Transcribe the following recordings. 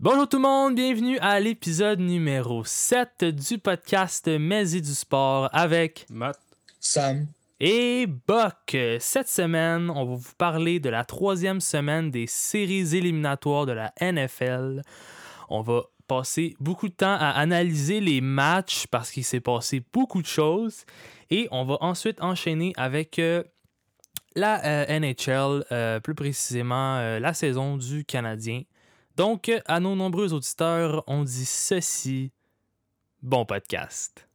Bonjour tout le monde, bienvenue à l'épisode numéro 7 du podcast Maisy du sport avec Matt. Sam. et Buck. Cette semaine, on va vous parler de la troisième semaine des séries éliminatoires de la NFL. On va passer beaucoup de temps à analyser les matchs parce qu'il s'est passé beaucoup de choses. Et on va ensuite enchaîner avec euh, la euh, NHL, euh, plus précisément euh, la saison du Canadien. Donc, à nos nombreux auditeurs, on dit ceci. Bon podcast.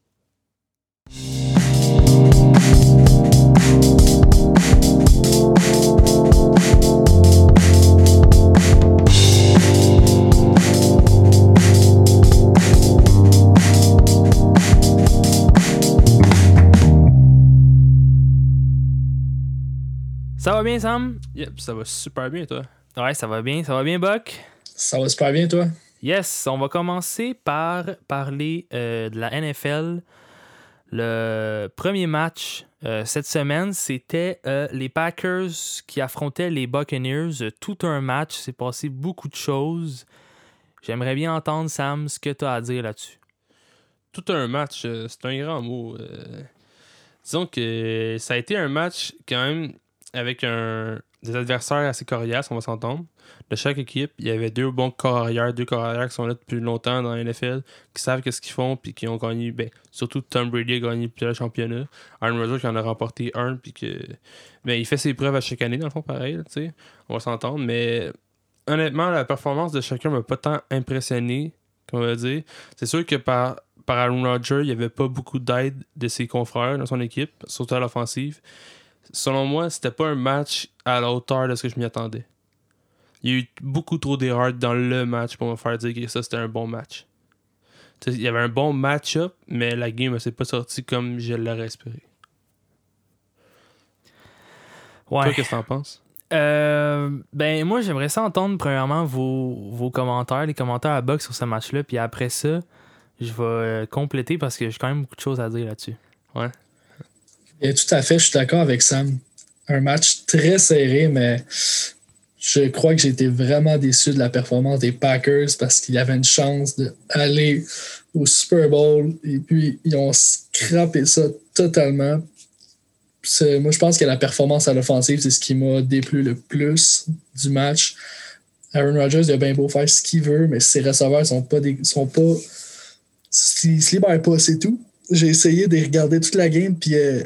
Ça va bien, Sam? Yep, ça va super bien, toi. Ouais, ça va bien. Ça va bien, Buck? Ça va super bien, toi? Yes, on va commencer par parler euh, de la NFL. Le premier match euh, cette semaine, c'était euh, les Packers qui affrontaient les Buccaneers. Tout un match, s'est passé beaucoup de choses. J'aimerais bien entendre, Sam, ce que tu as à dire là-dessus. Tout un match, euh, c'est un grand mot. euh. disons que ça a été un match quand même avec un, des adversaires assez coriaces, on va s'entendre. De chaque équipe, il y avait deux bons corps deux corps qui sont là depuis longtemps dans la NFL, qui savent qu'est-ce qu'ils font, puis qui ont gagné. Ben, surtout Tom Brady a gagné plusieurs championnats. Aaron Rodgers qui en a remporté un, puis que. Ben, il fait ses preuves à chaque année, dans le fond, pareil, tu sais. On va s'entendre, mais honnêtement, la performance de chacun m'a pas tant impressionné, qu'on va dire. C'est sûr que par, par Aaron Rodgers, il n'y avait pas beaucoup d'aide de ses confrères dans son équipe, surtout à l'offensive. Selon moi, c'était pas un match à la hauteur de ce que je m'y attendais. Il y a eu beaucoup trop d'erreurs dans le match pour me faire dire que ça c'était un bon match. Il y avait un bon match-up, mais la game ne s'est pas sortie comme je l'aurais espéré. Ouais. Toi, qu'est-ce que t'en penses? Euh, ben, moi, j'aimerais ça entendre, premièrement, vos, vos commentaires, les commentaires à Buck sur ce match-là. Puis après ça, je vais euh, compléter parce que j'ai quand même beaucoup de choses à dire là-dessus. Et tout à fait, je suis d'accord avec Sam. Un match très serré, mais je crois que j'ai été vraiment déçu de la performance des Packers parce qu'il avait une chance d'aller au Super Bowl et puis ils ont scrappé ça totalement. Moi, je pense que la performance à l'offensive, c'est ce qui m'a déplu le plus du match. Aaron Rodgers, il a bien beau faire ce qu'il veut, mais ses receveurs sont pas des, sont pas. Ils se libèrent pas, c'est tout. J'ai essayé de regarder toute la game, puis euh,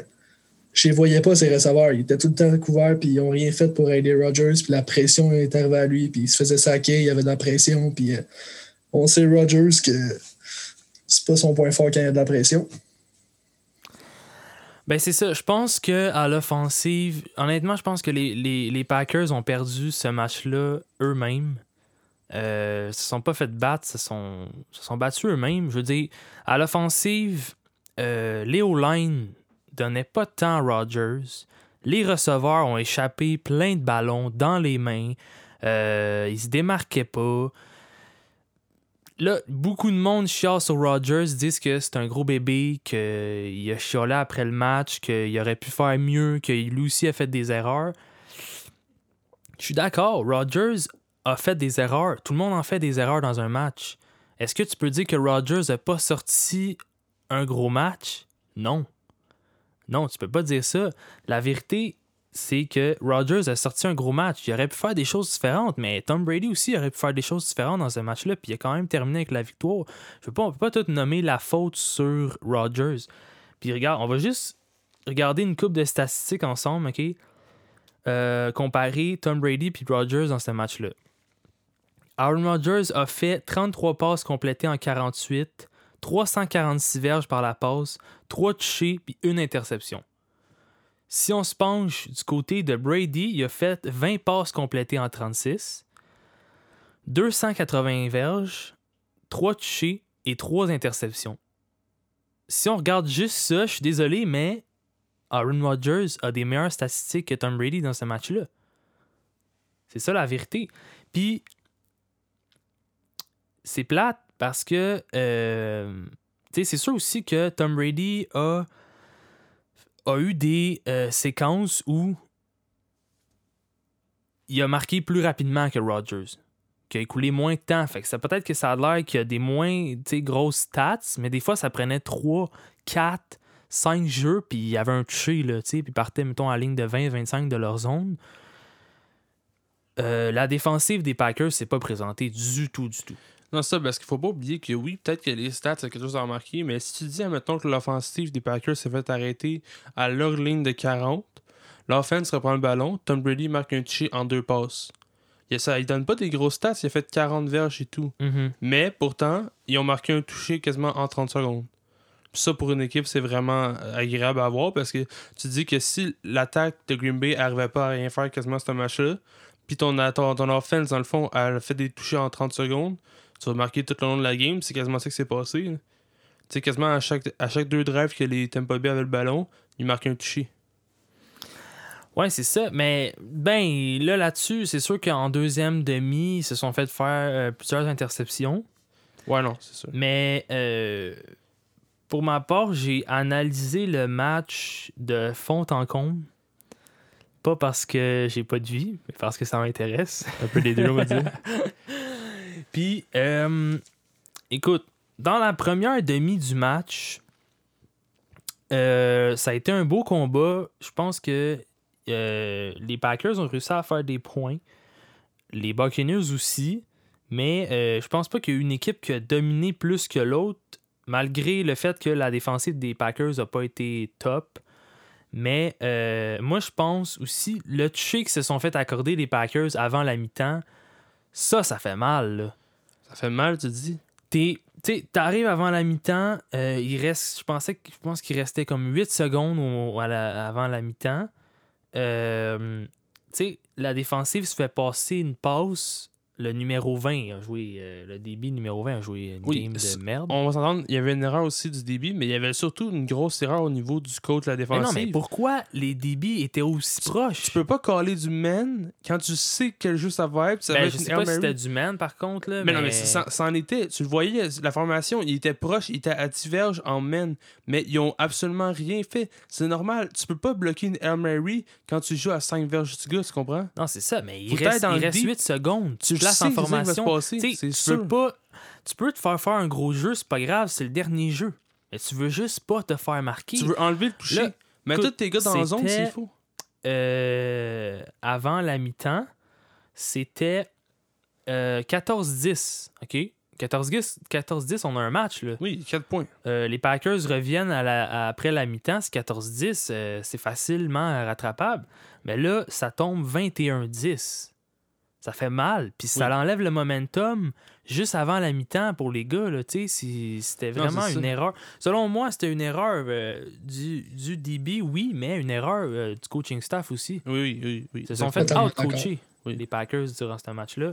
je les voyais pas, ces receveurs. Ils étaient tout le temps couverts, puis ils ont rien fait pour aider Rodgers, puis la pression est arrivée à lui, puis il se faisait saquer, il y avait de la pression, puis euh, on sait Rodgers que c'est pas son point fort quand il y a de la pression. Ben, c'est ça. Je pense que à l'offensive, honnêtement, je pense que les, les- les Packers ont perdu ce match-là eux-mêmes. Euh, ils se sont pas fait battre, se sont, se sont battus eux-mêmes. Je veux dire, à l'offensive, euh, Léo Line donnait pas de temps à Rodgers. Les receveurs ont échappé plein de ballons dans les mains. Euh, ils se démarquaient pas. Là, beaucoup de monde chiale sur Rodgers, disent que c'est un gros bébé, qu'il a chialé après le match, qu'il aurait pu faire mieux, que lui aussi a fait des erreurs. Je suis d'accord, Rodgers a fait des erreurs. Tout le monde en fait des erreurs dans un match. Est-ce que tu peux dire que Rodgers n'a pas sorti un gros match? Non. Non, tu peux pas dire ça. La vérité, c'est que Rodgers a sorti un gros match. Il aurait pu faire des choses différentes, mais Tom Brady aussi aurait pu faire des choses différentes dans ce match-là, puis il a quand même terminé avec la victoire. Je veux pas, on peut pas tout nommer la faute sur Rodgers. Puis regarde, on va juste regarder une coupe de statistiques ensemble, OK? Euh, comparer Tom Brady puis Rodgers dans ce match-là. Aaron Rodgers a fait 33 passes complétées en 48, 346 verges par la passe, 3 touchés puis une interception. Si on se penche du côté de Brady, il a fait 20 passes complétées en 36, 280 verges, 3 touchés et 3 interceptions. Si on regarde juste ça, je suis désolé, mais Aaron Rodgers a des meilleures statistiques que Tom Brady dans ce match-là. C'est ça la vérité. Puis, c'est plate parce que, euh, tu sais, c'est sûr aussi que Tom Brady a, a eu des euh, séquences où il a marqué plus rapidement que Rodgers. qui a écoulé moins de temps. Fait peut-être que ça a l'air qu'il y a des moins grosses stats, mais des fois, ça prenait 3, 4, 5 jeux, puis il y avait un touché, là, puis ils partaient, mettons, à la ligne de 20-25 de leur zone. Euh, la défensive des Packers, c'est pas présenté du tout, du tout. Non, ça, parce qu'il faut pas oublier que oui, peut-être que les stats, c'est quelque chose à remarquer, mais si tu dis, admettons, que l'offensive des Packers s'est fait arrêter à leur ligne de 40, l'offense reprend le ballon, Tom Brady marque un touché en deux passes. Il, ça, il donne pas des grosses stats, il a fait 40 verges et tout. Mhm. Mais pourtant, ils ont marqué un touché quasiment en 30 secondes. Puis ça, pour une équipe, c'est vraiment agréable à voir parce que tu dis que si l'attaque de Green Bay arrivait pas à rien faire quasiment ce match-là, puis ton, ton, ton offense, dans le fond, elle a fait des touchés en 30 secondes, tu vas marquer tout le long de la game, c'est quasiment ça qui s'est passé. Tu sais, quasiment à chaque, à chaque deux drives que les Tampa Bay avaient le ballon, ils marquaient un touché. Ouais, c'est ça. Mais, ben, là, là-dessus, c'est sûr qu'en deuxième demi, ils se sont fait faire euh, plusieurs interceptions. Ouais, non, c'est ça. Mais euh, pour ma part, j'ai analysé le match de fond en comble. Pas parce que j'ai pas de vie, mais parce que ça m'intéresse. Un peu les deux, on va dire. Puis, euh, écoute, dans la première demi du match, euh, ça a été un beau combat. Je pense que euh, les Packers ont réussi à faire des points. Les Buccaneers aussi. Mais euh, je pense pas qu'il y a eu une équipe qui a dominé plus que l'autre, malgré le fait que la défensive des Packers n'a pas été top. Mais moi, je pense aussi, le touché qui se sont fait accorder les Packers avant la mi-temps, ça, ça fait mal. là. Ça fait mal, tu dis? T'sais, T'arrives avant la mi-temps, euh, il reste, je pensais je pense qu'il restait comme 8 secondes à la- avant la mi-temps. Euh, t'sais, la défensive se fait passer une passe. Le numéro 20 a joué, euh, le débit numéro 20 a joué une Oui, game de merde. On va s'entendre, il y avait une erreur aussi du débit, mais il y avait surtout une grosse erreur au niveau du coach de la Mais défensive. non, mais pourquoi les débits étaient aussi proches? Tu peux pas caler du man quand tu sais quel jeu ça va être. Ça Ben, va je être sais une pas si c'était du man par contre. Là, Mais non, mais ça, ça en était. Tu le voyais, la formation, il était proche, il était à diverge en men, mais ils ont absolument rien fait. C'est normal. Tu peux pas bloquer une Hail Mary quand tu joues à 5 verges du gars, tu comprends? Non, c'est ça, mais il Faut reste, dans il le reste deep. 8 secondes. Tu Tu en formation. pas. Tu peux te faire faire un gros jeu, c'est pas grave, c'est le dernier jeu. Mais tu veux juste pas te faire marquer. Tu veux enlever le toucher. Là, mais tous tes gars dans la zone, c'est faux. Euh, avant la mi-temps, c'était euh, 14-10. OK? 14-10, 14-10, on a un match. Là. Oui, 4 points. Euh, les Packers reviennent à la- à- après la mi-temps, c'est 14-10, euh, c'est facilement rattrapable. Mais là, ça tombe 21-10. Ça fait mal, puis ça Oui. enlève le momentum juste avant la mi-temps pour les gars. là, C'était vraiment une ça. erreur. Selon moi, c'était une erreur euh, du, du DB, oui, mais une erreur euh, du coaching staff aussi. Oui, oui, oui. oui. Ils se sont fait out-coacher, Oui. les Packers, durant ce match-là.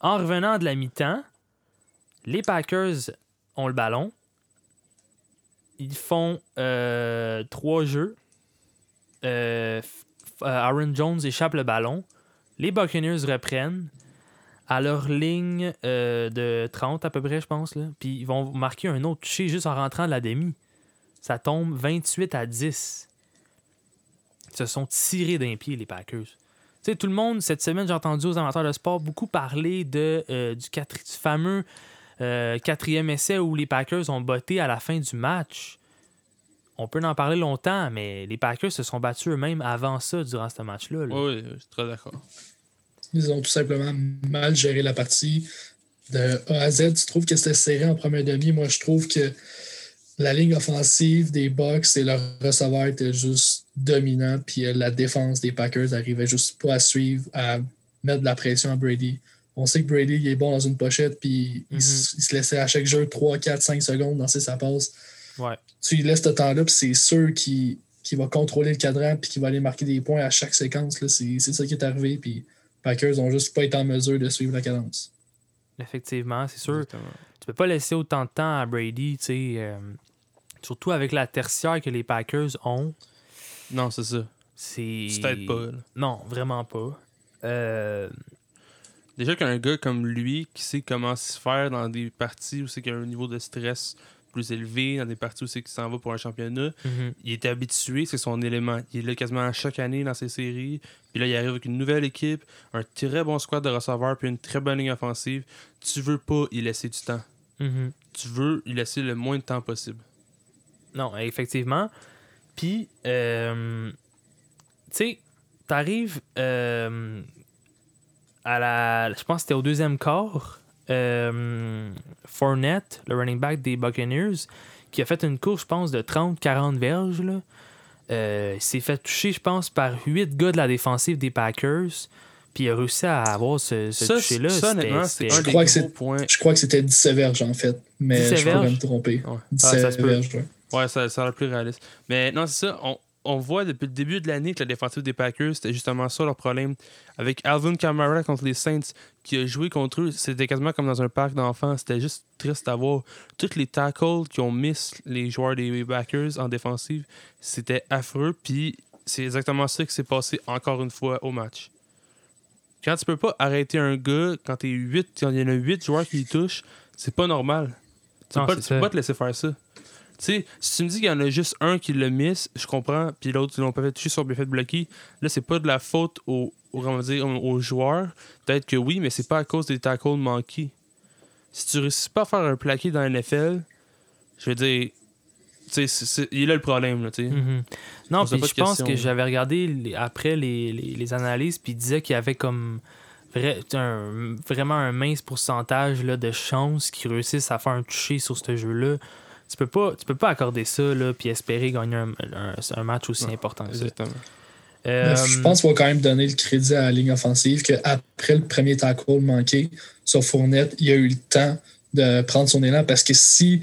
En revenant de la mi-temps, les Packers ont le ballon. Ils font euh, trois jeux. Aaron Jones échappe le ballon. Les Buccaneers reprennent à leur ligne euh, de 30 à peu près, je pense. Puis ils vont marquer un autre touché juste en rentrant de la demi. Ça tombe 28 à 10. Ils se sont tirés d'un pied, les Packers. Tu sais, tout le monde, cette semaine, j'ai entendu aux amateurs de sport beaucoup parler de, euh, du fameux euh, quatrième essai où les Packers ont botté à la fin du match. On peut en parler longtemps, mais les Packers se sont battus eux-mêmes avant ça, durant ce match-là. là. Oui, oui, je suis très d'accord. Ils ont tout simplement mal géré la partie. De A à Z, tu trouves que c'était serré en première demi. Moi, je trouve que la ligne offensive des Bucks et leur receveur étaient juste dominants. Puis euh, la défense des Packers arrivait juste pas à suivre, à mettre de la pression à Brady. On sait que Brady il est bon dans une pochette, puis il, il se laissait à chaque jeu 3, 4, 5 secondes lancer sa passe. Ouais. Tu lui laisses ce temps-là, puis c'est sûr qu'il va contrôler le cadran, puis qu'il va aller marquer des points à chaque séquence. là. C'est c'est ça qui est arrivé, puis Packers ont juste pas été en mesure de suivre la cadence. Effectivement, c'est sûr. Exactement. Tu peux pas laisser autant de temps à Brady, tu sais. euh, surtout avec la tertiaire que les Packers ont. Non, c'est ça. C'est. Tu t'aides pas. là. Non, vraiment pas. Euh, Déjà qu'un gars comme lui qui sait comment se faire dans des parties où c'est qu'il y a un niveau de stress plus élevé, dans des parties où c'est qu'il s'en va pour un championnat. Mhm. Il est habitué, c'est son élément. Il est là quasiment chaque année dans ses séries. Puis là, il arrive avec une nouvelle équipe, un très bon squad de receveurs, puis une très bonne ligne offensive. Tu veux pas y laisser du temps. Mhm. Tu veux y laisser le moins de temps possible. Non, effectivement. Puis, euh, tu sais, t'arrives euh, à la. Je pense que c'était au deuxième quart. Euh, Fournette, le running back des Buccaneers, qui a fait une course, je pense, de 30-40 verges. Là. Euh, il s'est fait toucher, je pense, par 8 gars de la défensive des Packers. Puis il a réussi à avoir ce, ce Ça, toucher-là. ça, honnêtement, c'était- c'est un Je des crois que points. Je crois que c'était 17 verges, en fait. Mais 17 je pourrais me tromper. Ouais. 17 Ah, ça se peut. verges, ouais. Ouais, ça, ça a l'air plus réaliste. Mais non, c'est ça. On, on voit depuis le début de l'année que la défensive des Packers, c'était justement ça leur problème. Avec Alvin Kamara contre les Saints, qui a joué contre eux, c'était quasiment comme dans un parc d'enfants. C'était juste triste à voir. Tous les tackles qui ont miss les joueurs des Packers en défensive, c'était affreux. Puis c'est exactement ça qui s'est passé encore une fois au match. Quand tu peux pas arrêter un gars, quand t'es 8, quand il y en a 8 joueurs qui le touchent, c'est pas normal. Tu peux pas te laisser faire ça. Tu sais, si tu me dis qu'il y en a juste un qui le miss, je comprends, puis l'autre, ils l'ont pas fait toucher sur bien fait bloquer. Là, c'est pas de la faute aux, dire, aux joueurs. Peut-être que oui, mais c'est pas à cause des tackles manqués. Si tu réussis pas à faire un plaqué dans la NFL, je veux dire, c'est- c'est- il est là le problème, là. Mhm. Non, puis je pense que j'avais regardé les- après les, les, les analyses, puis il disait qu'il y avait comme vrai- un- vraiment un mince pourcentage là, de chances qu'ils réussissent à faire un toucher sur ce jeu-là. Tu peux pas, tu peux pas accorder ça là, puis espérer gagner un, un- un match aussi important que ça. Euh, Je pense qu'il va quand même donner le crédit à la ligne offensive qu'après le premier tackle manqué sur Fournette, il a eu le temps de prendre son élan parce que si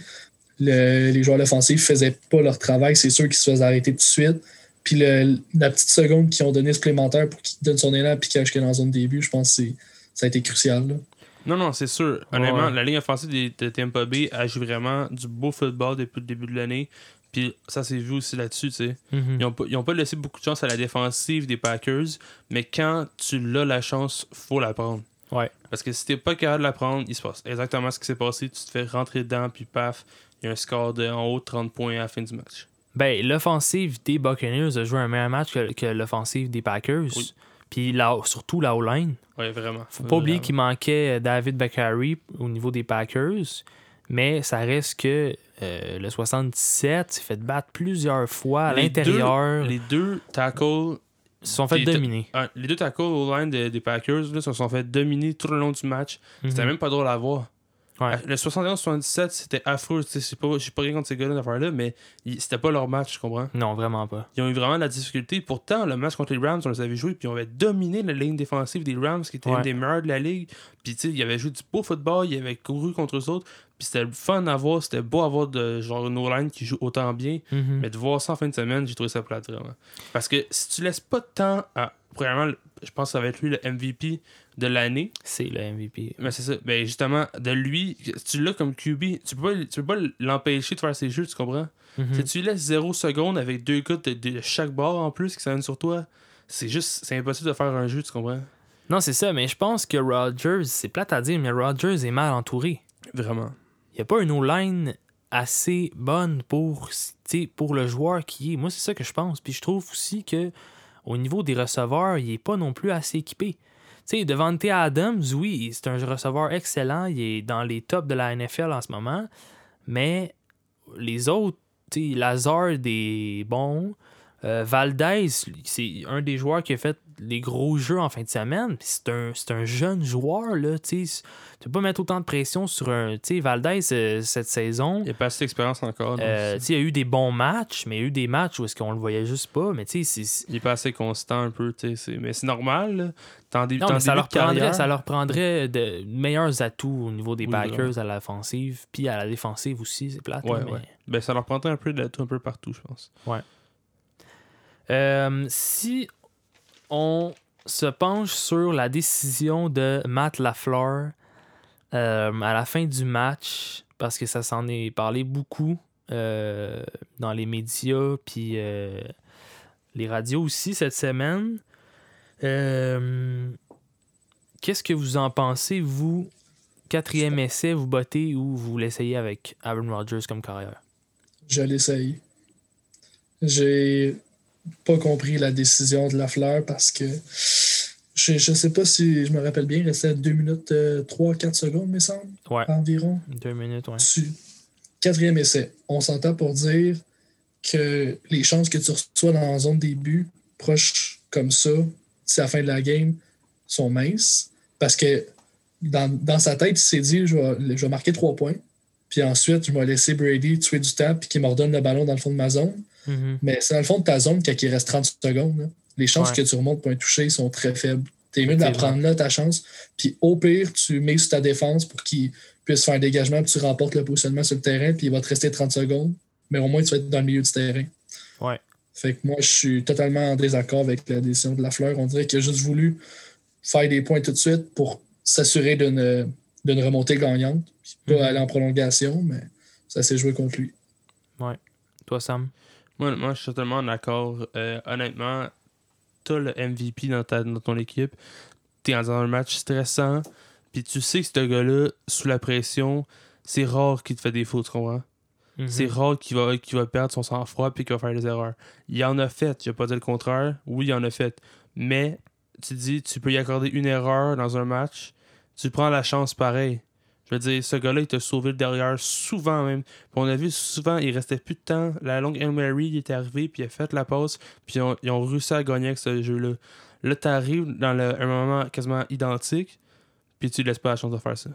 le- les joueurs offensifs faisaient pas leur travail, c'est sûr qu'ils se faisaient arrêter tout de suite. Puis le- la petite seconde qu'ils ont donné supplémentaire pour qu'il donne son élan puis qu'il aille dans la zone début, je pense que c'est- ça a été crucial. là. Non, non, c'est sûr. Honnêtement, Ouais. la ligne offensive des- de Tampa Bay a joué vraiment du beau football depuis le début de l'année. Puis ça s'est vu aussi là-dessus, tu sais. mhm. Ils ont, pas, laissé beaucoup de chance à la défensive des Packers, mais quand tu l'as la chance, faut la prendre. Ouais. Parce que si t'es pas capable de la prendre, il se passe exactement ce qui s'est passé. Tu te fais rentrer dedans, puis paf, il y a un score de en haut de 30 points à la fin du match. Ben, l'offensive des Buccaneers a joué un meilleur match que, que l'offensive des Packers. Oui. Puis là, surtout la O-line. Ouais, vraiment. Faut pas oublier qu'il manquait euh, David Bakary au niveau des Packers, mais ça reste que euh, le 77 s'est fait battre plusieurs fois à l'intérieur. Les deux tackles se sont fait les- dominer. Ah, les deux tackles au line de- des Packers là, se sont fait dominer tout le long du match. C'était Mhm. même pas drôle à voir. Ouais. Le 71-77, c'était affreux. Je sais pas, pas rien contre ces gars-là d'affaires-là, mais il- c'était pas leur match, je comprends? Non, vraiment pas. Ils ont eu vraiment de la difficulté. Pourtant, le match contre les Rams, on les avait joués, puis on avait dominé la ligne défensive des Rams, qui était Ouais. une des meilleures de la ligue. Puis, tu sais, ils avaient joué du beau football, ils avaient couru contre eux autres. Puis, c'était fun à voir, c'était beau à voir de genre une O-line qui joue autant bien. Mhm. Mais de voir ça en fin de semaine, j'ai trouvé ça plate vraiment. Parce que si tu laisses pas de temps à. Premièrement, je pense que ça va être lui le MVP de l'année. C'est le MVP. Mais c'est ça. Ben justement, de lui, si tu l'as comme QB, tu peux pas, tu peux pas l'empêcher de faire ses jeux, tu comprends? Mhm. Si tu lui laisses 0 secondes avec deux gars de, de chaque bord en plus qui s'amènent sur toi, c'est juste, c'est impossible de faire un jeu, tu comprends? Non, c'est ça, mais je pense que Rodgers, c'est plate à dire, mais Rodgers est mal entouré. Vraiment. Il n'y a pas une O-line assez bonne pour, pour le joueur qui est. Moi, c'est ça que je pense. Puis je trouve aussi que au niveau des receveurs, il n'est pas non plus assez équipé. Sais, Devante Adams, oui, c'est un receveur excellent. Il est dans les tops de la NFL en ce moment. Mais les autres, Lazard est bon. Euh, Valdez, c'est un des joueurs qui a fait les gros jeux en fin de semaine. C'est un, c'est un jeune joueur, là. Tu peux pas mettre autant de pression sur un. Tu sais, Valdez, euh, cette saison. Il a pas assez d'expérience encore. Euh, il y a eu des bons matchs, mais il y a eu des matchs où est-ce qu'on le voyait juste pas. Mais tu sais, c'est- il est pas assez constant un peu, tu sais. c'est- Mais c'est normal, là. Non, mais ça leur, prendrait, ça leur prendrait de meilleurs atouts au niveau des Oui, Packers à l'offensive, puis à la défensive aussi, c'est plate. Ouais, là, mais- ouais. Ben, ça leur prendrait un peu de tout un peu partout, je pense. Euh, si on se penche sur la décision de Matt Lafleur euh, à la fin du match, parce que ça s'en est parlé beaucoup euh, dans les médias, puis euh, les radios aussi cette semaine. Qu'est-ce que vous en pensez, vous? quatrième essai, vous bottez ou vous l'essayez avec Aaron Rodgers comme carrière? Je l'essaye. J'ai pas compris la décision de la fleur parce que je, je sais pas si je me rappelle bien, il restait 2 minutes 3-4 secondes, me semble, Ouais, environ. deux minutes, ouais. Tu- Quatrième essai. On s'entend pour dire que les chances que tu reçois dans la zone début, proche comme ça, c'est la fin de la game, sont minces. Parce que dans, dans sa tête, il s'est dit je vais, je vais marquer trois points. Puis ensuite, je vais laisser Brady tuer du temps puis qu'il m'ordonne le ballon dans le fond de ma zone. Mhm. Mais c'est dans le fond de ta zone quand il reste 30 secondes. Les chances Ouais. que tu remontes pour un toucher sont très faibles. T'es mieux de la prendre là, ta chance. Puis au pire, tu mets sur ta défense pour qu'il puisse faire un dégagement, puis tu remportes le positionnement sur le terrain, puis il va te rester 30 secondes. Mais au moins, tu vas être dans le milieu du terrain. Ouais. Fait que moi, je suis totalement en désaccord avec la décision de la fleur. On dirait qu'il a juste voulu faire des points tout de suite pour s'assurer d'une d'une remontée gagnante, puis pas Mhm. aller en prolongation, mais ça s'est joué contre lui. Toi, Sam? Moi, moi, je suis totalement d'accord. Euh, honnêtement, t'as le MVP dans, ta, dans ton équipe. T'es dans un match stressant. Puis tu sais que ce gars-là, sous la pression, c'est rare qu'il te fait des fautes, tu comprends? Mhm. C'est rare qu'il va, qu'il va perdre son sang-froid puis qu'il va faire des erreurs. Il en a fait, je vais pas dire le contraire. Oui, il en a fait. Mais tu dis, tu peux y accorder une erreur dans un match. Tu prends la chance pareil. Je veux dire, ce gars-là, il t'a sauvé le derrière souvent même. Puis on a vu souvent, il restait plus de temps. La longue Hail Mary, il est arrivé, puis il a fait la passe, puis ils ont, ils ont réussi à gagner avec ce jeu-là. Là, t'arrives dans le- un moment quasiment identique, puis tu laisses pas la chance de faire ça.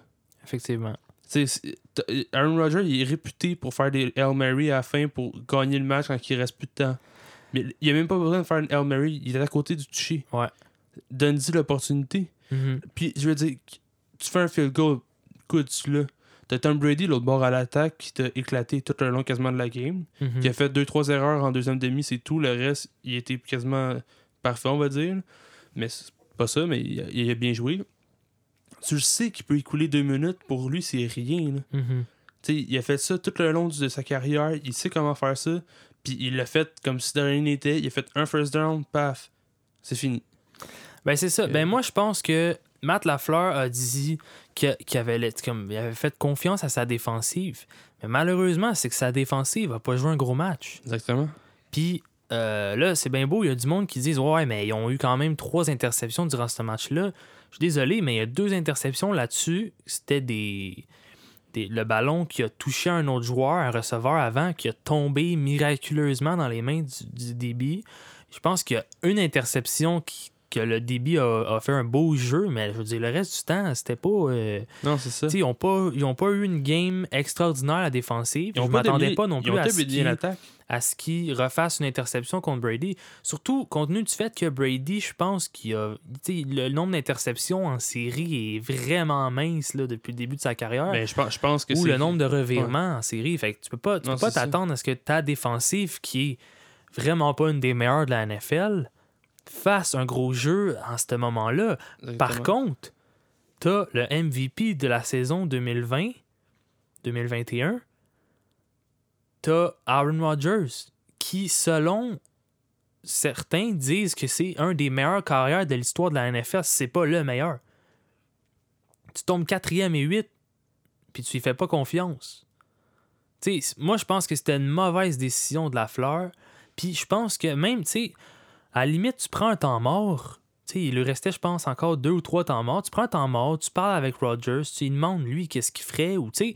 Effectivement. T'as- Aaron Rodgers, il est réputé pour faire des Hail Mary à la fin pour gagner le match quand il reste plus de temps. Mais il a même pas besoin de faire une Hail Mary. Il est à côté du toucher. Ouais. Donne-y l'opportunité. Mhm. Puis, je veux dire, tu fais un field goal, tu l'as. T'as Tom Brady, l'autre bord à l'attaque, qui t'a éclaté tout le long quasiment de la game. Mhm. Qui a fait 2-3 erreurs en deuxième demi, c'est tout. Le reste, il était quasiment parfait, on va dire. Mais c'est pas ça, mais il a, il a bien joué. Tu le sais qu'il peut écouler deux minutes. Pour lui, c'est rien. là. Mhm. Il a fait ça tout le long de sa carrière. Il sait comment faire ça. Puis il l'a fait comme si de rien n'était. Il a fait un first down, paf. C'est fini. Ben, c'est ça. Euh, Ben, moi, je pense que Matt Lafleur a dit qu'il avait, let- comme, il avait fait confiance à sa défensive. Mais malheureusement, c'est que sa défensive n'a pas joué un gros match. Exactement. Puis euh, là, c'est bien beau, il y a du monde qui disent Ouais, mais ils ont eu quand même trois interceptions durant ce match-là. Je suis désolé, mais il y a deux interceptions là-dessus. C'était des, des- Le ballon qui a touché un autre joueur, un receveur avant, qui a tombé miraculeusement dans les mains du, du DB. Je pense qu'il y a une interception qui- que le DB a, a fait un beau jeu, mais je veux dire, le reste du temps, c'était pas. euh, Non, c'est ça. ils n'ont pas, ils ont pas eu une game extraordinaire à la défensive. Ils je m'attendais déblié- pas non ils plus ont à ce qu'ils- l'attaque. à ce qu'il refasse une interception contre Brady. Surtout, compte tenu du fait que Brady, je pense qu'il a. Le nombre d'interceptions en série est vraiment mince là, depuis le début de sa carrière. Ben, je pense, je pense que ou le nombre de revirements en série. Fait que tu peux pas, tu Non, peux pas t'attendre à ce que ta défensive, qui est vraiment pas une des meilleures de la NFL, fasse un gros jeu en ce moment-là. Par contre, t'as le MVP de la saison 2020-2021. T'as Aaron Rodgers, qui, selon certains, disent que c'est un des meilleurs carrières de l'histoire de la NFL, c'est pas le meilleur. Tu tombes quatrième et huit, puis tu y fais pas confiance. Tu moi, je pense que c'était une mauvaise décision de la fleur. Puis je pense que même, tu sais, à la limite, tu prends un temps mort. Il lui restait, je pense, encore deux ou trois temps morts. Tu prends un temps mort, tu parles avec Rogers, tu lui demandes, lui, qu'est-ce qu'il ferait. Ou, tu sais,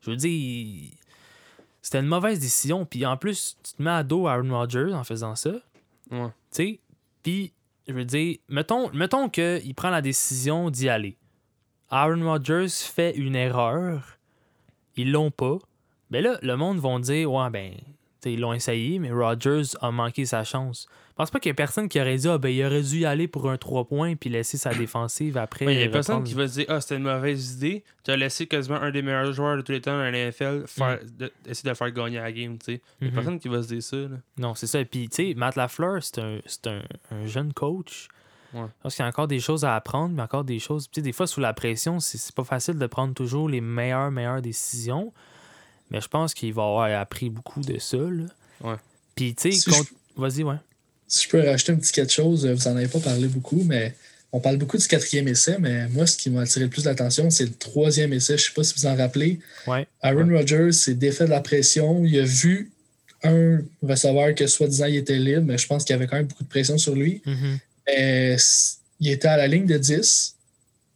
je veux dire, c'était une mauvaise décision. Puis en plus, tu te mets à dos Aaron Rodgers en faisant ça. Ouais. Tu sais, puis, je veux dire, mettons, mettons qu'il prend la décision d'y aller. Aaron Rodgers fait une erreur. Ils l'ont pas. Ben là, le monde va dire, ouais, ben, tu sais, ils l'ont essayé, mais Rodgers a manqué sa chance. Je pense pas qu'il y ait personne qui aurait dit, ah, ben, il aurait dû y aller pour un 3 points puis laisser sa défensive après. Il y a personne reprendre- qui va se dire Ah, c'était une mauvaise idée. Tu as laissé quasiment un des meilleurs joueurs de tous les temps dans la NFL faire, de- essayer de faire gagner la game. tu sais. Il y a Mhm. personne qui va se dire ça. Là. Non, c'est ça. Puis, tu sais, Matt Lafleur, c'est un, c'est un, un jeune coach. Ouais. Je pense qu'il y a encore des choses à apprendre, mais encore des choses. Tu sais, des fois, sous la pression, c'est c'est pas facile de prendre toujours les meilleures, meilleures décisions. Mais je pense qu'il va avoir appris beaucoup de ça. Là. Ouais. Puis, tu sais, Si contre- vas-y, ouais. Si je peux rajouter un petit quelque chose, vous en avez pas parlé beaucoup, mais on parle beaucoup du quatrième essai, mais moi, ce qui m'a attiré le plus l'attention, c'est le troisième essai. Je ne sais pas si vous en rappelez. Ouais. Aaron Rodgers s'est défait de la pression. Il a vu un receveur que soi-disant il était libre, mais je pense qu'il y avait quand même beaucoup de pression sur lui. Mais s- il était à la ligne de 10,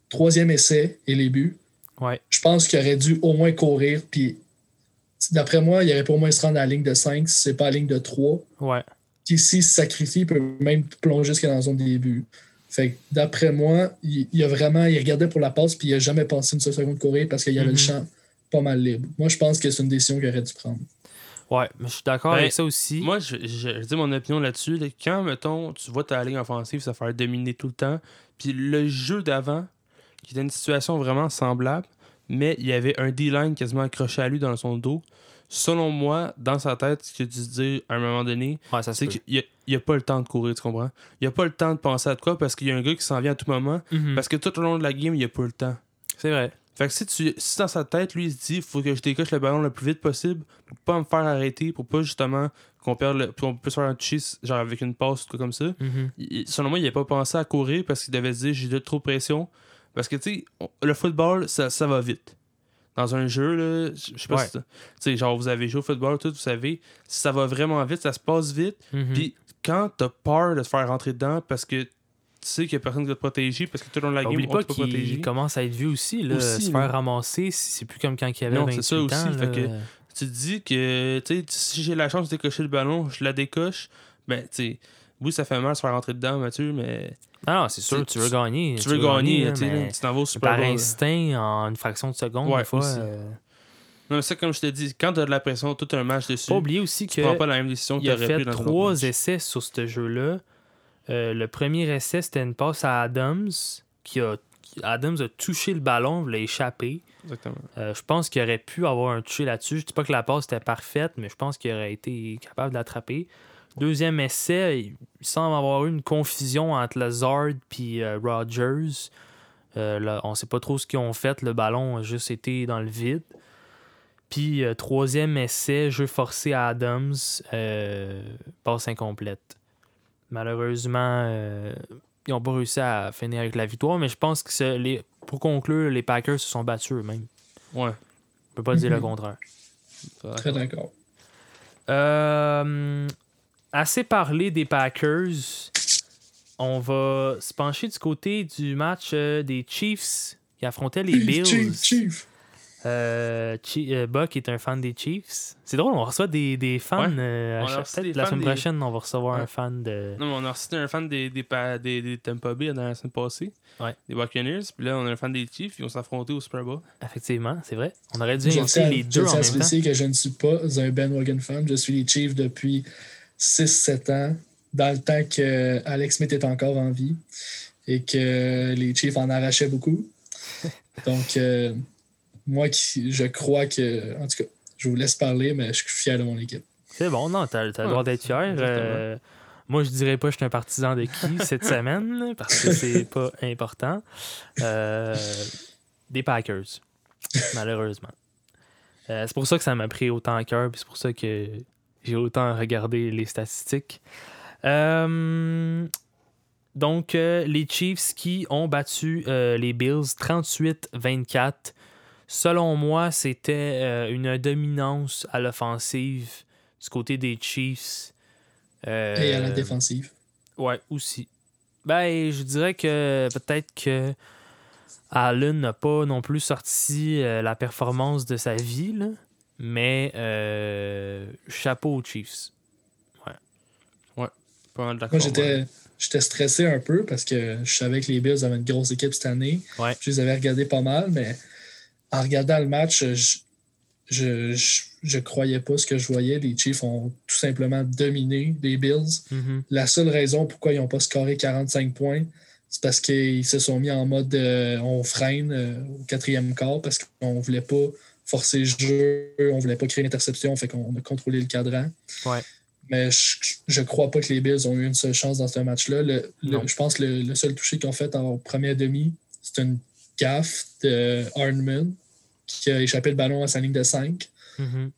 troisième essai et les buts. Ouais. Je pense qu'il aurait dû au moins courir. Puis, d'après moi, il aurait pour au moins se rendre à la ligne de 5 si c'est pas à la ligne de 3. Ouais. Puis s'il se sacrifie, il peut même plonger jusqu'à dans la zone des buts. Fait que d'après moi, il, il a vraiment, il regardait pour la passe, puis il a jamais pensé une seule seconde courir parce qu'il y avait Mhm. le champ pas mal libre. Moi, je pense que c'est une décision qu'il aurait dû prendre. Ouais, mais je suis d'accord Ben, avec ça aussi. Moi, je, je, je dis mon opinion là-dessus. là. Quand, mettons, tu vois ta ligne offensive se faire dominer tout le temps, puis le jeu d'avant, qui était une situation vraiment semblable, mais il y avait un D-line quasiment accroché à lui dans son dos. Selon moi, dans sa tête, ce dû se dire à un moment donné, ouais, c'est qu'il n'y a, pas le temps de courir, tu comprends? Il n'y a pas le temps de penser à quoi parce qu'il y a un gars qui s'en vient à tout moment. Mhm. Parce que tout au long de la game, il n'y a pas le temps. C'est vrai. Fait que si, tu, si dans sa tête, lui, il se dit faut que je décoche le ballon le plus vite possible pour pas me faire arrêter, pour pas justement qu'on perde le, qu'on puisse faire un toucher genre avec une passe ou tout comme ça. Mhm. Il- selon moi, il n'a pas pensé à courir parce qu'il devait se dire j'ai de trop de pression. Parce que, tu sais, le football, ça, ça va vite. Dans un jeu, là, je sais pas Ouais. si. Tu sais, genre, vous avez joué au football, tout, vous savez, ça va vraiment vite, ça se passe vite. Mhm. Puis quand t'as peur de te faire rentrer dedans parce que tu sais qu'il y a personne qui va te protéger, parce que tout le long de la game, on pas pas protéger. commence à être vieux aussi. Là, Aussi, se là. faire ramasser, c'est plus comme quand il avait Non, 28 c'est ça aussi, ans. fait que- tu te dis que tu sais, si j'ai la chance de décocher le ballon, je la décoche, ben tu sais, oui, ça fait mal de se faire rentrer dedans, Mathieu, mais Ah non, c'est sûr, Tu- tu veux gagner. tu veux gagner, tu tu t'en vas au Super par instinct, en une fraction de seconde, Ouais, des fois. euh, Non, mais ça, comme je te dis, quand t'as de la pression, tout un match dessus, Pas oublier aussi tu prends que pas la même décision que il a t'aurais fait dans trois essais sur ce jeu-là. Euh, le premier essai, c'était une passe à Adams, qui a Adams a touché le ballon, l'a échappé. Exactement. Euh, je pense qu'il aurait pu avoir un touché là-dessus. Je dis pas que la passe était parfaite, mais je pense qu'il aurait été capable de l'attraper. Deuxième essai, il semble avoir eu une confusion entre Lazard et Rogers. Euh, là, on sait pas trop ce qu'ils ont fait. Le ballon a juste été dans le vide. Puis euh, troisième essai, jeu forcé à Adams, euh, passe incomplète. Malheureusement, euh, ils n'ont pas réussi à finir avec la victoire, mais je pense que les, pour conclure, les Packers se sont battus eux-mêmes. Ouais. On peut pas dire le contraire. Très d'accord. Euh, assez parlé des Packers. On va se pencher du côté du match euh, des Chiefs qui affrontaient les Bills. Chief, chief. Euh, Chi- euh, Buck est un fan des Chiefs. C'est drôle, on reçoit des, des fans. Ouais. euh, à chaque- des la fans semaine des- prochaine, on va recevoir un fan de. Non, mais on a reçu un fan des, des, pa- des, des Tampa Bay dans la semaine passée. Ouais. Des Buccaneers. Puis là, on a un fan des Chiefs. Ils vont s'affronter au Super Bowl. Effectivement, c'est vrai. On aurait dû Je inviter tiens, les je deux en à même temps. que je ne suis pas un Ben Wagon fan. Je suis les Chiefs depuis 6-7 ans, dans le temps que Alex Smith est encore en vie et que les Chiefs en arrachaient beaucoup. Donc, euh, moi, qui, je crois que. En tout cas, je vous laisse parler, mais je suis fier de mon équipe. C'est bon, non, t'as, t'as le droit d'être fier. Euh, moi, je dirais pas que je suis un partisan de qui cette semaine, parce que c'est pas important. Euh, des Packers, malheureusement. Euh, c'est pour ça que ça m'a pris autant à cœur, puis c'est pour ça que j'ai autant regardé les statistiques. Euh, donc, euh, les Chiefs qui ont battu euh, les Bills 38-24. Selon moi, c'était une dominance à l'offensive du côté des Chiefs. Et à la défensive. Ouais, aussi. Ben, je dirais que peut-être que Allen n'a pas non plus sorti la performance de sa vie, là, mais euh, chapeau aux Chiefs. Pas mal d'accord. Moi, j'étais, j'étais stressé un peu parce que je savais que les Bills avaient une grosse équipe cette année. Ouais. Je les avais regardés pas mal, mais en regardant le match, je, je, je, je croyais pas ce que je voyais. Les Chiefs ont tout simplement dominé les Bills. Mhm. La seule raison pourquoi ils n'ont pas scoré 45 points, c'est parce qu'ils se sont mis en mode euh, on freine euh, au quatrième quart parce qu'on voulait pas forcer le jeu, on voulait pas créer une interception, fait qu'on a contrôlé le cadran. Ouais. Mais je, je crois pas que les Bills ont eu une seule chance dans ce match-là. Le- le- Non. je pense que le, le seul touché qu'ils ont fait en première demi, c'est une gaffe de Hardman qui a échappé le ballon à sa ligne de 5. Mhm.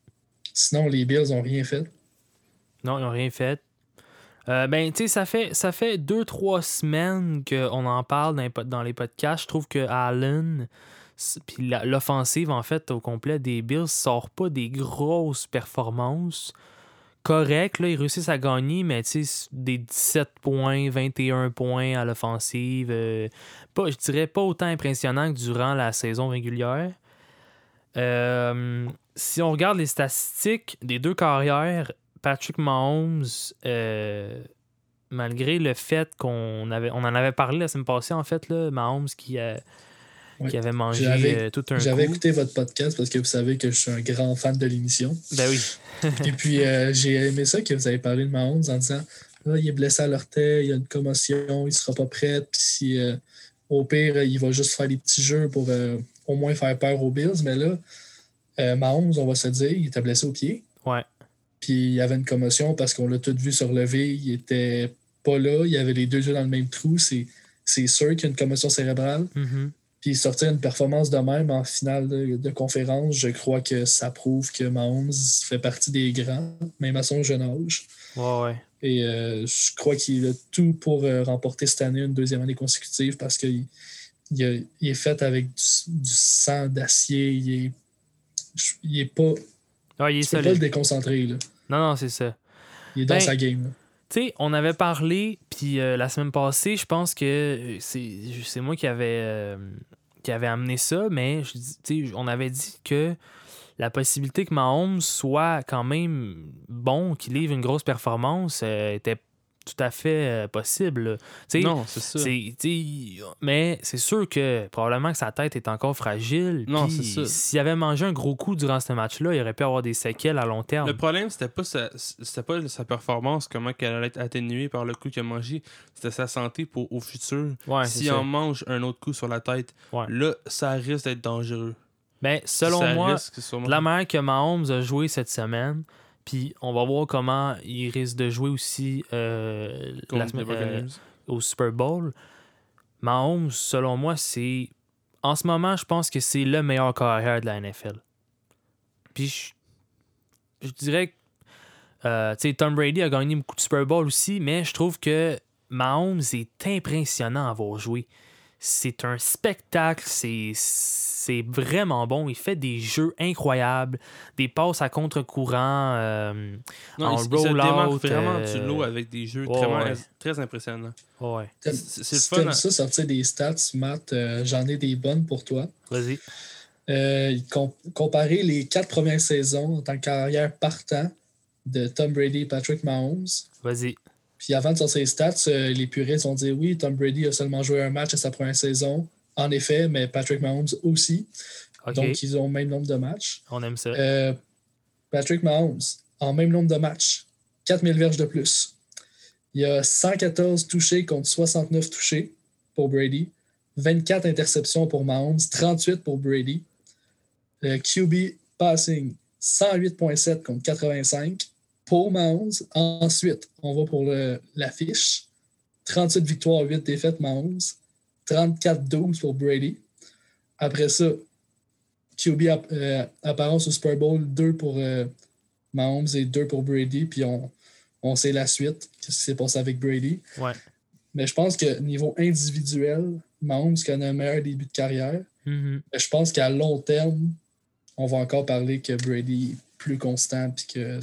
Sinon, les Bills n'ont rien fait. Non, ils n'ont rien fait. Euh, ben, tu sais, ça fait, ça fait deux, trois semaines qu'on en parle dans les, pod- dans les podcasts. Je trouve que Allen, puis l'offensive, en fait, au complet des Bills, sort pas des grosses performances. Correct, là, ils réussissent à gagner, mais des 17 points, 21 points à l'offensive. euh, je dirais pas autant impressionnant que durant la saison régulière. Euh, si on regarde les statistiques des deux carrières, Patrick Mahomes, euh, malgré le fait qu'on avait, on en avait parlé la semaine passée, en fait, là, Mahomes qui, a- Ouais. qui avait mangé J'avais- euh, tout un J'avais écouté votre podcast parce que vous savez que je suis un grand fan de l'émission. Ben oui. Et puis, euh, j'ai aimé ça que vous avez parlé de Mahomes en disant Ah, il est blessé à l'orteil, il a une commotion, il sera pas prêt. Puis, si, euh, au pire, il va juste faire des petits jeux pour au moins faire peur aux Bills. Mais là, Mahomes, on va se dire, il était blessé au pied. Ouais. Puis, il avait une commotion parce qu'on l'a tout vu se relever. Il était pas là. Il avait les deux yeux dans le même trou. C'est c'est sûr qu'il y a une commotion cérébrale. Mhm. Puis sortir une performance de même en finale de, de conférence, je crois que ça prouve que Mahomes fait partie des grands, même à son jeune âge. Ouais, ouais. Et euh, je crois qu'il a tout pour euh, remporter cette année une deuxième année consécutive parce qu'il il est fait avec du, du sang d'acier. Il est, il est pas. Ah, il est Tu peux pas le déconcentrer. Là. Non, non, c'est ça. Il est dans Ben, sa game. là. Tu sais, on avait parlé, puis euh, la semaine passée, je pense que euh, c'est moi euh, qui avait amené ça, mais on avait dit que la possibilité que Mahomes soit quand même bon, qu'il livre une grosse performance, euh, était tout à fait euh, possible. Non, c'est ça. mais c'est sûr que probablement que sa tête est encore fragile. Non, c'est ça. S'il avait mangé un gros coup durant ce match-là, il aurait pu avoir des séquelles à long terme. Le problème, c'était pas sa, c'était pas sa performance, comment qu'elle allait être atténuée par le coup qu'il a mangé. C'était sa santé pour au futur. Ouais, S'il en mange un autre coup sur la tête, Ouais. là, ça risque d'être dangereux. Ben, selon Ça moi, risque sûrement- de la manière que Mahomes a joué cette semaine, puis on va voir comment il risque de jouer aussi euh, la euh, au Super Bowl. Mahomes, selon moi, c'est. En ce moment, je pense que c'est le meilleur carrière de la NFL. Puis je, je dirais que. euh, tu sais, Tom Brady a gagné beaucoup de Super Bowl aussi, mais je trouve que Mahomes est impressionnant à voir jouer. C'est un spectacle, c'est, c'est vraiment bon. Il fait des jeux incroyables, des passes à contre-courant. euh, en il, il se démarque roll-out, vraiment euh, du lot avec des jeux vraiment- ouais. très impressionnants. ouais, T'aimes- C'est le fun. à- ça, sortir des stats, Matt, euh, j'en ai des bonnes pour toi. vas-y. Euh, com- comparer les quatre premières saisons en tant que carrière partant de Tom Brady et Patrick Mahomes. Vas-y. Puis avant de sortir les stats, euh, les puristes ont dit oui, Tom Brady a seulement joué un match à sa première saison. En effet, mais Patrick Mahomes aussi. Donc, ils ont le même nombre de matchs. On aime ça. Euh, Patrick Mahomes, en même nombre de matchs, 4000 verges de plus. Il y a 114 touchés contre 69 touchés pour Brady. 24 interceptions pour Mahomes, 38 pour Brady. Le QB passing, 108.7 contre 85 pour Mahomes. Ensuite, on va pour l'affiche. 38 victoires, 8 défaites Mahomes. 34-12 pour Brady. Après ça, QB euh, apparence au Super Bowl, 2 pour euh, Mahomes et 2 pour Brady. Puis on, on sait la suite, qu'est-ce qui s'est passé avec Brady. Ouais. Mais je pense que niveau individuel, Mahomes connaît un meilleur début de carrière. Mhm. Mais je pense qu'à long terme, on va encore parler que Brady est plus constant. Puis que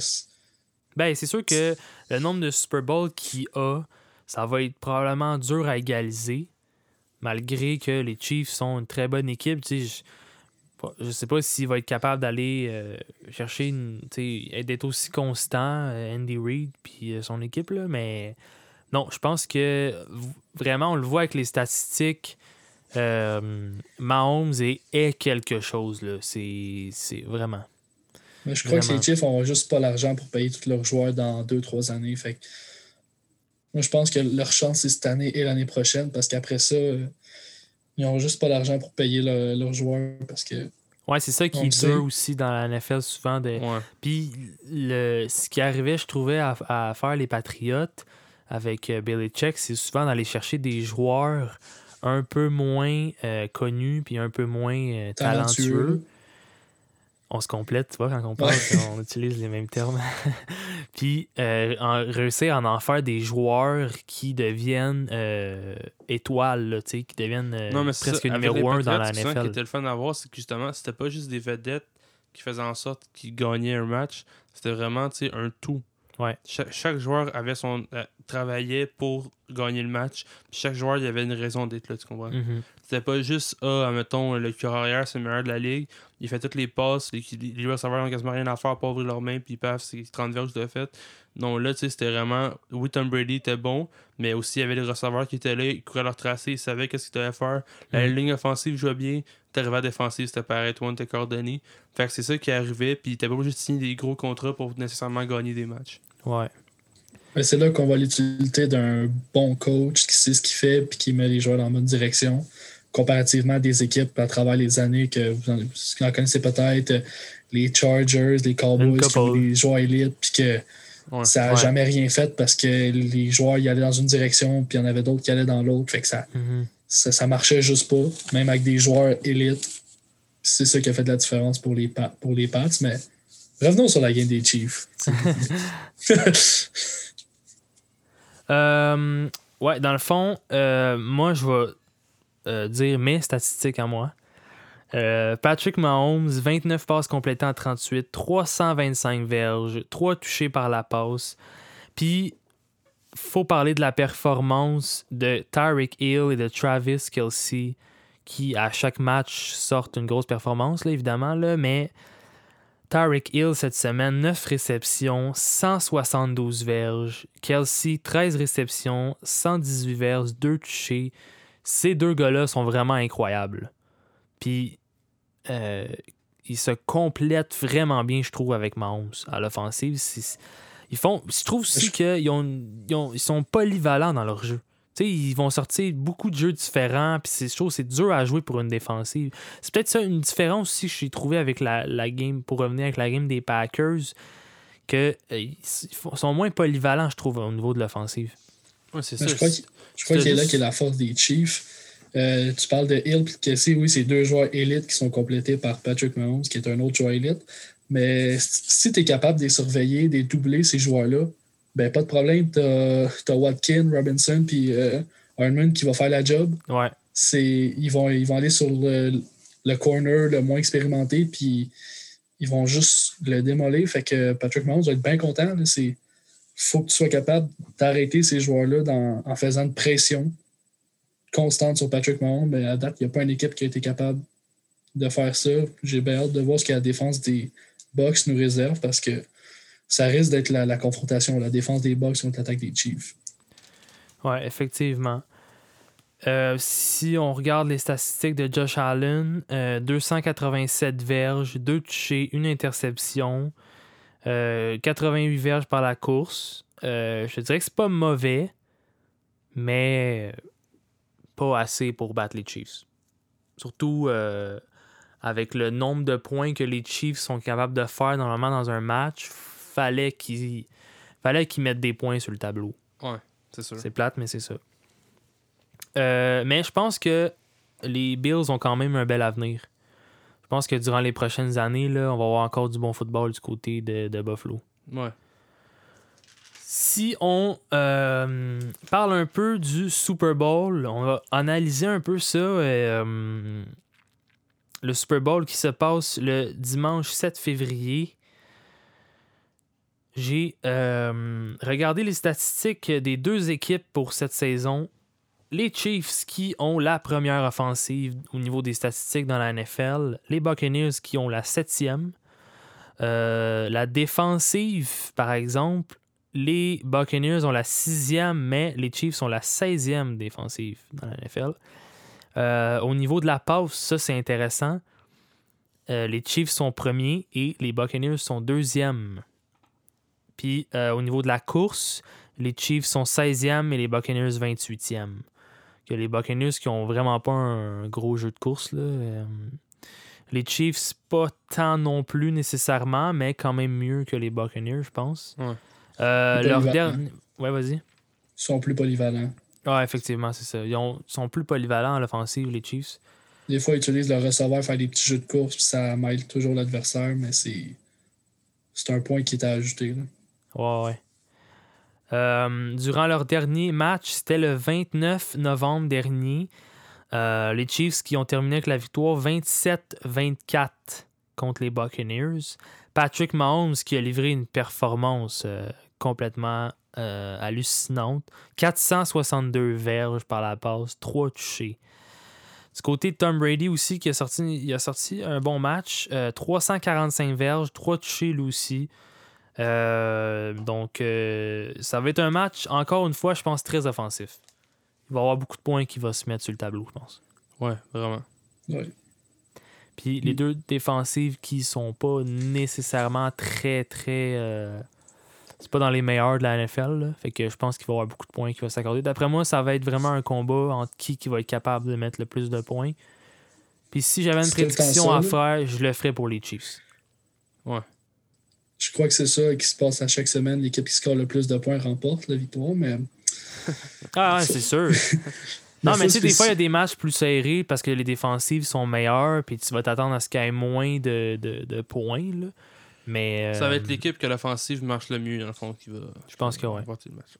Ben, c'est sûr que le nombre de Super Bowl qu'il a, ça va être probablement dur à égaliser, malgré que les Chiefs sont une très bonne équipe. Je, je sais pas s'il va être capable d'aller euh, chercher, d'être aussi constant, euh, Andy Reid puis euh, son équipe, là, mais non, je pense que vraiment, on le voit avec les statistiques. Mahomes est, quelque chose, là. C'est vraiment. Mais je crois Vraiment. que les Chiefs n'ont juste pas l'argent pour payer tous leurs joueurs dans 2-3 années. Fait que moi, je pense que leur chance, c'est cette année et l'année prochaine parce qu'après ça, euh, ils n'ont juste pas l'argent pour payer leur- leurs joueurs parce que Ouais, c'est ça qui est dur aussi dans la NFL souvent. De... Ouais. Puis le, ce qui arrivait, je trouvais, à, à faire les Patriotes avec euh, Billy Check, c'est souvent d'aller chercher des joueurs un peu moins euh, connus puis un peu moins euh, talentueux. talentueux. On se complète, tu vois, quand on parle, on utilise les mêmes termes. Puis euh, en, réussir à en faire des joueurs qui deviennent euh, étoiles, là, tu sais, qui deviennent euh, Non, mais presque ça. Numéro un dans la souvent, Ce qui NFL. était le fun à voir, c'est que justement, c'était pas juste des vedettes qui faisaient en sorte qu'ils gagnaient un match. C'était vraiment tu sais, un tout. Ouais. Chaque, chaque joueur avait son euh, travaillait pour gagner le match. Puis chaque joueur, il y avait une raison d'être là, tu comprends? Mhm. C'était pas juste, ah, admettons, le cœur arrière, c'est le meilleur de la ligue. Il fait toutes les passes. Les, les receveurs n'ont quasiment rien à faire pour ouvrir leurs mains. Puis paf, c'est 30 verges de fait. Non, là, tu sais, c'était vraiment. Oui, Tom Brady était bon, mais aussi il y avait les receveurs qui étaient là. Ils couraient leur tracé. Ils savaient qu'est-ce qu'ils devaient faire. La Mhm. ligne offensive jouait bien. T'arrivais à la défensive, c'était pareil. Toi, on était coordonné. Fait que c'est ça qui arrivait. Puis t'avais pas obligé de signer des gros contrats pour nécessairement gagner des matchs. Ouais. Mais c'est là qu'on voit l'utilité d'un bon coach qui sait ce qu'il fait puis qui met les joueurs dans la bonne direction, comparativement à des équipes à travers les années que vous en, vous en connaissez peut-être, euh, les Chargers, les Cowboys, des joueurs élites, puis que Ouais. ça n'a Ouais. jamais rien fait parce que les joueurs y allaient dans une direction, puis il y en avait d'autres qui allaient dans l'autre. Fait que ça, Mhm. ça, ça marchait juste pas, même avec des joueurs élites. C'est ça qui a fait de la différence pour les, pour les Pats. Mais revenons sur la game des Chiefs. Euh, ouais, dans le fond, euh, moi, je vais euh, dire mes statistiques à moi. Euh, Patrick Mahomes, 29 passes complétées en 38, 325 verges, 3 touchés par la passe. Puis, faut parler de la performance de Tyreek Hill et de Travis Kelsey, qui à chaque match sortent une grosse performance, évidemment, mais Tyreek Hill cette semaine, 9 réceptions, 172 verges. Kelsey, 13 réceptions, 118 verges, 2 touchés. Ces deux gars-là sont vraiment incroyables. Puis, euh, ils se complètent vraiment bien, je trouve, avec Mahomes à l'offensive. Ils font, je trouve aussi qu'ils ont, ils ont- ils sont polyvalents dans leur jeu. Ils vont sortir beaucoup de jeux différents, puis c'est, je trouve que c'est dur à jouer pour une défensive. C'est peut-être ça une différence aussi que j'ai trouvé avec la, la game, pour revenir avec la game des Packers, que euh, ils sont moins polyvalents, je trouve, au niveau de l'offensive. Ouais, c'est Mais ça. je crois qu'il je crois C'était qu'il est là juste- qui est la force des Chiefs. Euh, tu parles de Hill et de Kelsey, oui, c'est deux joueurs élites qui sont complétés par Patrick Mahomes, qui est un autre joueur élite. Mais si tu es capable de les surveiller, de les doubler, ces joueurs-là, ben pas de problème. Tu as, Watkin, Robinson puis euh, qui va faire la job. Ouais. C'est, ils, vont, ils vont aller sur le, le corner le moins expérimenté, puis ils vont juste le démolir. Fait que Patrick Mahomes va être bien content. là. C'est faut que tu sois capable d'arrêter ces joueurs-là en faisant une pression constante sur Patrick Mahomes. Mais à date, il n'y a pas une équipe qui a été capable de faire ça. J'ai bien hâte de voir ce que la défense des Bucks nous réserve parce que ça risque d'être la, confrontation, la défense des Bucks contre l'attaque des Chiefs. Ouais, effectivement. Euh, si on regarde les statistiques de Josh Allen, euh, 287 verges, 2 touchés, une interception, euh, 88 verges par la course. Euh, je te dirais que c'est pas mauvais, mais pas assez pour battre les Chiefs. Surtout euh, avec le nombre de points que les Chiefs sont capables de faire normalement dans un match, fallait qu'ils fallait qu'ils mettent des points sur le tableau. C'est sûr. C'est plate, mais c'est ça. Euh, mais je pense que les Bills ont quand même un bel avenir. Je pense que durant les prochaines années, là, on va avoir encore du bon football du côté de, de Buffalo. Ouais. Si on euh, parle un peu du Super Bowl, on va analyser un peu ça. euh, le Super Bowl qui se passe le dimanche 7 février. J'ai euh, regardé les statistiques des deux équipes pour cette saison. Les Chiefs qui ont la première offensive au niveau des statistiques dans la NFL. Les Buccaneers qui ont la septième. Euh, la défensive, par exemple, les Buccaneers ont la sixième, mais les Chiefs ont la 16e défensive dans la NFL. Euh, au niveau de la passe, ça c'est intéressant. Euh, les Chiefs sont premiers et les Buccaneers sont deuxièmes. Puis au niveau de la course, les Chiefs sont 16e et les Buccaneers 28e. Que les Buccaneers qui ont vraiment pas un gros jeu de course. Là. Euh, les Chiefs, pas tant non plus nécessairement, mais quand même mieux que les Buccaneers, je pense. Ouais. Euh, leur dernier. Ouais, vas-y. Ils sont plus polyvalents. Ah, effectivement, c'est ça. Ils ont- sont plus polyvalents à l'offensive, les Chiefs. Des fois, ils utilisent le receveur, faire des petits jeux de course, puis ça mêle toujours l'adversaire, mais c'est. C'est un point qui est à ajouter. Là. Ouais, ouais. Euh, durant leur dernier match, c'était le 29 novembre dernier. Euh, les Chiefs qui ont terminé avec la victoire 27-24 contre les Buccaneers. Patrick Mahomes qui a livré une performance euh, complètement hallucinante. 462 verges par la passe, 3 touchés. Du côté de Tom Brady aussi, qui a sorti, a sorti un bon match. 345 verges, 3 touchés lui aussi. Euh, donc, euh, ça va être un match, encore une fois, je pense, très offensif. Il va y avoir beaucoup de points qui vont se mettre sur le tableau, je pense. Ouais, vraiment. Ouais. Puis les deux défensives qui sont pas nécessairement très, très. Euh, c'est pas dans les meilleurs de la NFL. Là. Fait que je pense qu'il va y avoir beaucoup de points qui vont s'accorder. D'après moi, ça va être vraiment un combat entre qui, qui va être capable de mettre le plus de points. Puis si j'avais une prédiction à faire, je le ferais pour les Chiefs. Ouais. Je crois que c'est ça qui se passe à chaque semaine. L'équipe qui score le plus de points remporte la victoire, mais Ah ouais, c'est sûr. Mais non, mais tu ça, sais, des fois, il y a des matchs plus serrés parce que les défensives sont meilleures, puis tu vas t'attendre à ce qu'il y ait moins de, de, de points. Là. Mais. Ça va euh, être l'équipe que l'offensive marche le mieux, dans le fond, qui va. Je pense que ouais. remporter le match.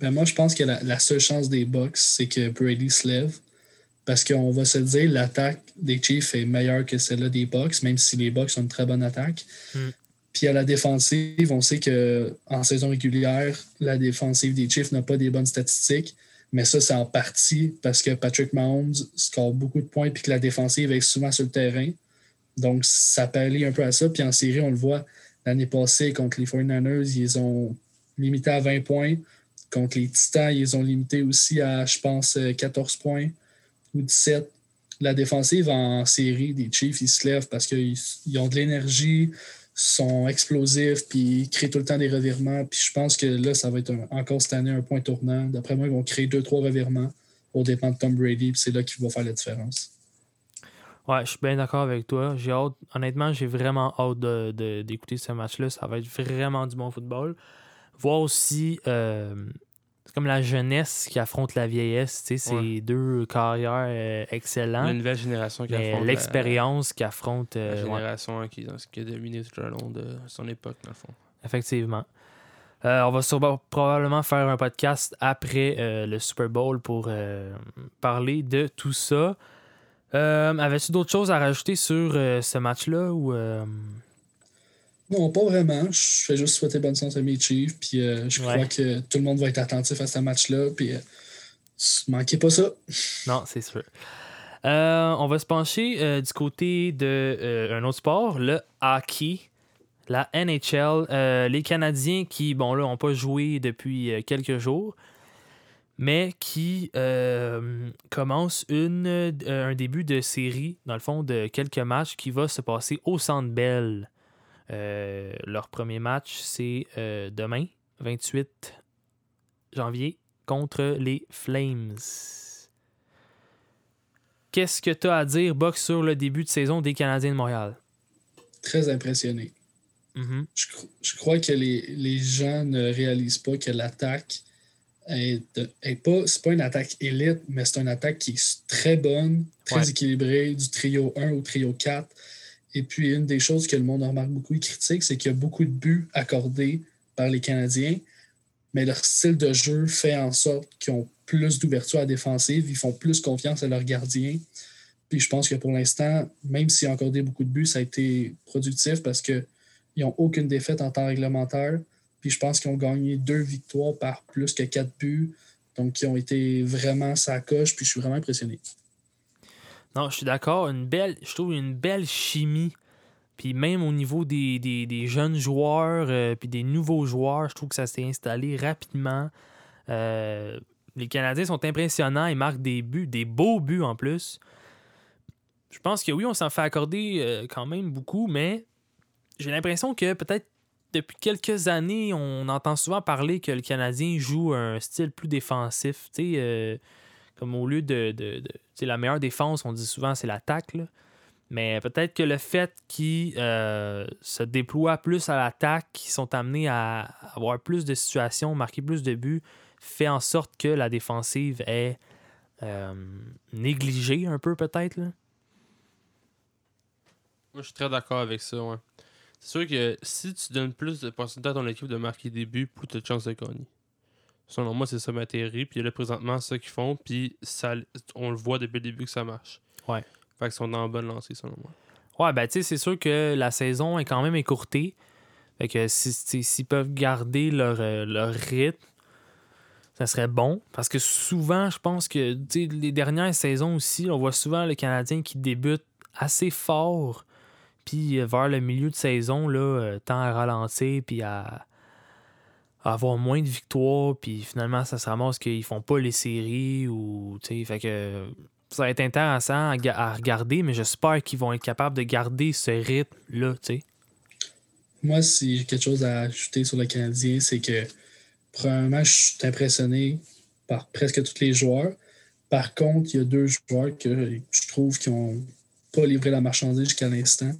Ben, moi, je pense que la, la seule chance des Bucks, c'est que Brady se lève. Parce qu'on va se dire, l'attaque des Chiefs est meilleure que celle-là des Bucks, même si les Bucks ont une très bonne attaque. Mm. Puis à la défensive, on sait que en saison régulière, la défensive des Chiefs n'a pas des bonnes statistiques. Mais ça, c'est en partie parce que Patrick Mahomes score beaucoup de points puis que la défensive est souvent sur le terrain. Donc, ça pallie un peu à ça. Puis en série, on le voit l'année passée contre les 49ers, ils ont limité à 20 points. Contre les Titans, ils ont limité aussi à, je pense, euh, 14 points ou 17. La défensive en série des Chiefs, ils se lèvent parce qu'ils ils ont de l'énergie, sont explosifs, puis ils créent tout le temps des revirements. Puis je pense que là, ça va être un- encore cette année un point tournant. D'après moi, ils vont créer deux, trois revirements au dépend de Tom Brady, puis c'est là qu'il va faire la différence. Ouais, je suis bien d'accord avec toi. J'ai hâte, honnêtement, j'ai vraiment hâte de- de- d'écouter ce match-là. Ça va être vraiment du bon football. Voir aussi, euh, c'est comme la jeunesse qui affronte la vieillesse. tu sais, C'est Ouais. deux carrières euh, excellents. La nouvelle génération qui affronte la- l'expérience qui affronte. La, euh, ouais, génération hein, qui, qui a dominé tout le long de son époque, dans le fond. effectivement. Euh, on va sûrement- probablement faire un podcast après euh, le Super Bowl pour parler de tout ça. Avais-tu d'autres choses à rajouter sur ce match-là ou Non, pas vraiment. Je fais juste souhaiter bonne chance à mes Chiefs, puis euh, je Ouais. crois que tout le monde va être attentif à ce match-là, puis euh, manquez pas ça. Non, c'est sûr. Euh, on va se pencher du côté de euh, un autre sport, le hockey, la NHL. Les Canadiens qui, bon là, n'ont pas joué depuis quelques jours, mais qui commencent une, un début de série, dans le fond, de quelques matchs qui va se passer au Centre Bell. Euh, leur premier match, c'est euh, demain, 28 janvier, contre les Flames. Qu'est-ce que tu as à dire, Box, sur le début de saison des Canadiens de Montréal? Très impressionné. Je, cro- je crois que les, les gens ne réalisent pas que l'attaque est, est pas, c'est pas une attaque élite, mais c'est une attaque qui est très bonne, très Ouais. équilibrée, du trio 1 au trio 4. Et puis, une des choses que le monde remarque beaucoup et critique, c'est qu'il y a beaucoup de buts accordés par les Canadiens, mais leur style de jeu fait en sorte qu'ils ont plus d'ouverture à la défensive, ils font plus confiance à leurs gardiens. Puis je pense que pour l'instant, même s'ils ont accordé beaucoup de buts, ça a été productif parce qu'ils n'ont aucune défaite en temps réglementaire. Puis je pense qu'ils ont gagné deux victoires par plus que quatre buts. Donc, ils ont été vraiment sa coche. Puis je suis vraiment impressionné. Non, je suis d'accord. Une belle, je trouve une belle chimie. Puis même au niveau des, des- jeunes joueurs, euh, puis des nouveaux joueurs, je trouve que ça s'est installé rapidement. Euh, les Canadiens sont impressionnants. Ils marquent des buts, des beaux buts en plus. Je pense que oui, on s'en fait accorder euh, quand même beaucoup, mais j'ai l'impression que peut-être depuis quelques années, on entend souvent parler que le Canadien joue un style plus défensif. Tu sais, comme au lieu de. de, la meilleure défense, on dit souvent, c'est l'attaque. Mais peut-être que le fait qu'ils euh, se déploient plus à l'attaque, qu'ils sont amenés à avoir plus de situations, marquer plus de buts, fait en sorte que la défensive est euh, négligée un peu, peut-être. Moi, je suis très d'accord avec ça. C'est sûr que si tu donnes plus de pourcentage à ton équipe de marquer des buts, plus de chances de gagner. Selon moi, c'est ça ma théorie. Puis là, présentement, c'est ça qu'ils font. Puis ça, on le voit depuis le début que ça marche. Ouais. Fait qu'ils sont dans la bonne lancée, selon moi. Ouais, ben tu sais, c'est sûr que la saison est quand même écourtée. Fait que si- si- s'ils peuvent garder leur, euh, leur rythme, ça serait bon. Parce que souvent, je pense que tu sais, les dernières saisons aussi, on voit souvent le Canadien qui débute assez fort. Puis euh, vers le milieu de saison, là, euh, tend à ralentir, puis à avoir moins de victoires. Puis finalement, ça se ramasse qu'ils font pas les séries. ou Fait que ça va être intéressant à, ga- à regarder, mais j'espère qu'ils vont être capables de garder ce rythme-là. Moi, si j'ai quelque chose à ajouter sur le Canadien, c'est que, premièrement, je suis impressionné par presque tous les joueurs. Par contre, il y a deux joueurs que je trouve qui n'ont pas livré la marchandise jusqu'à l'instant.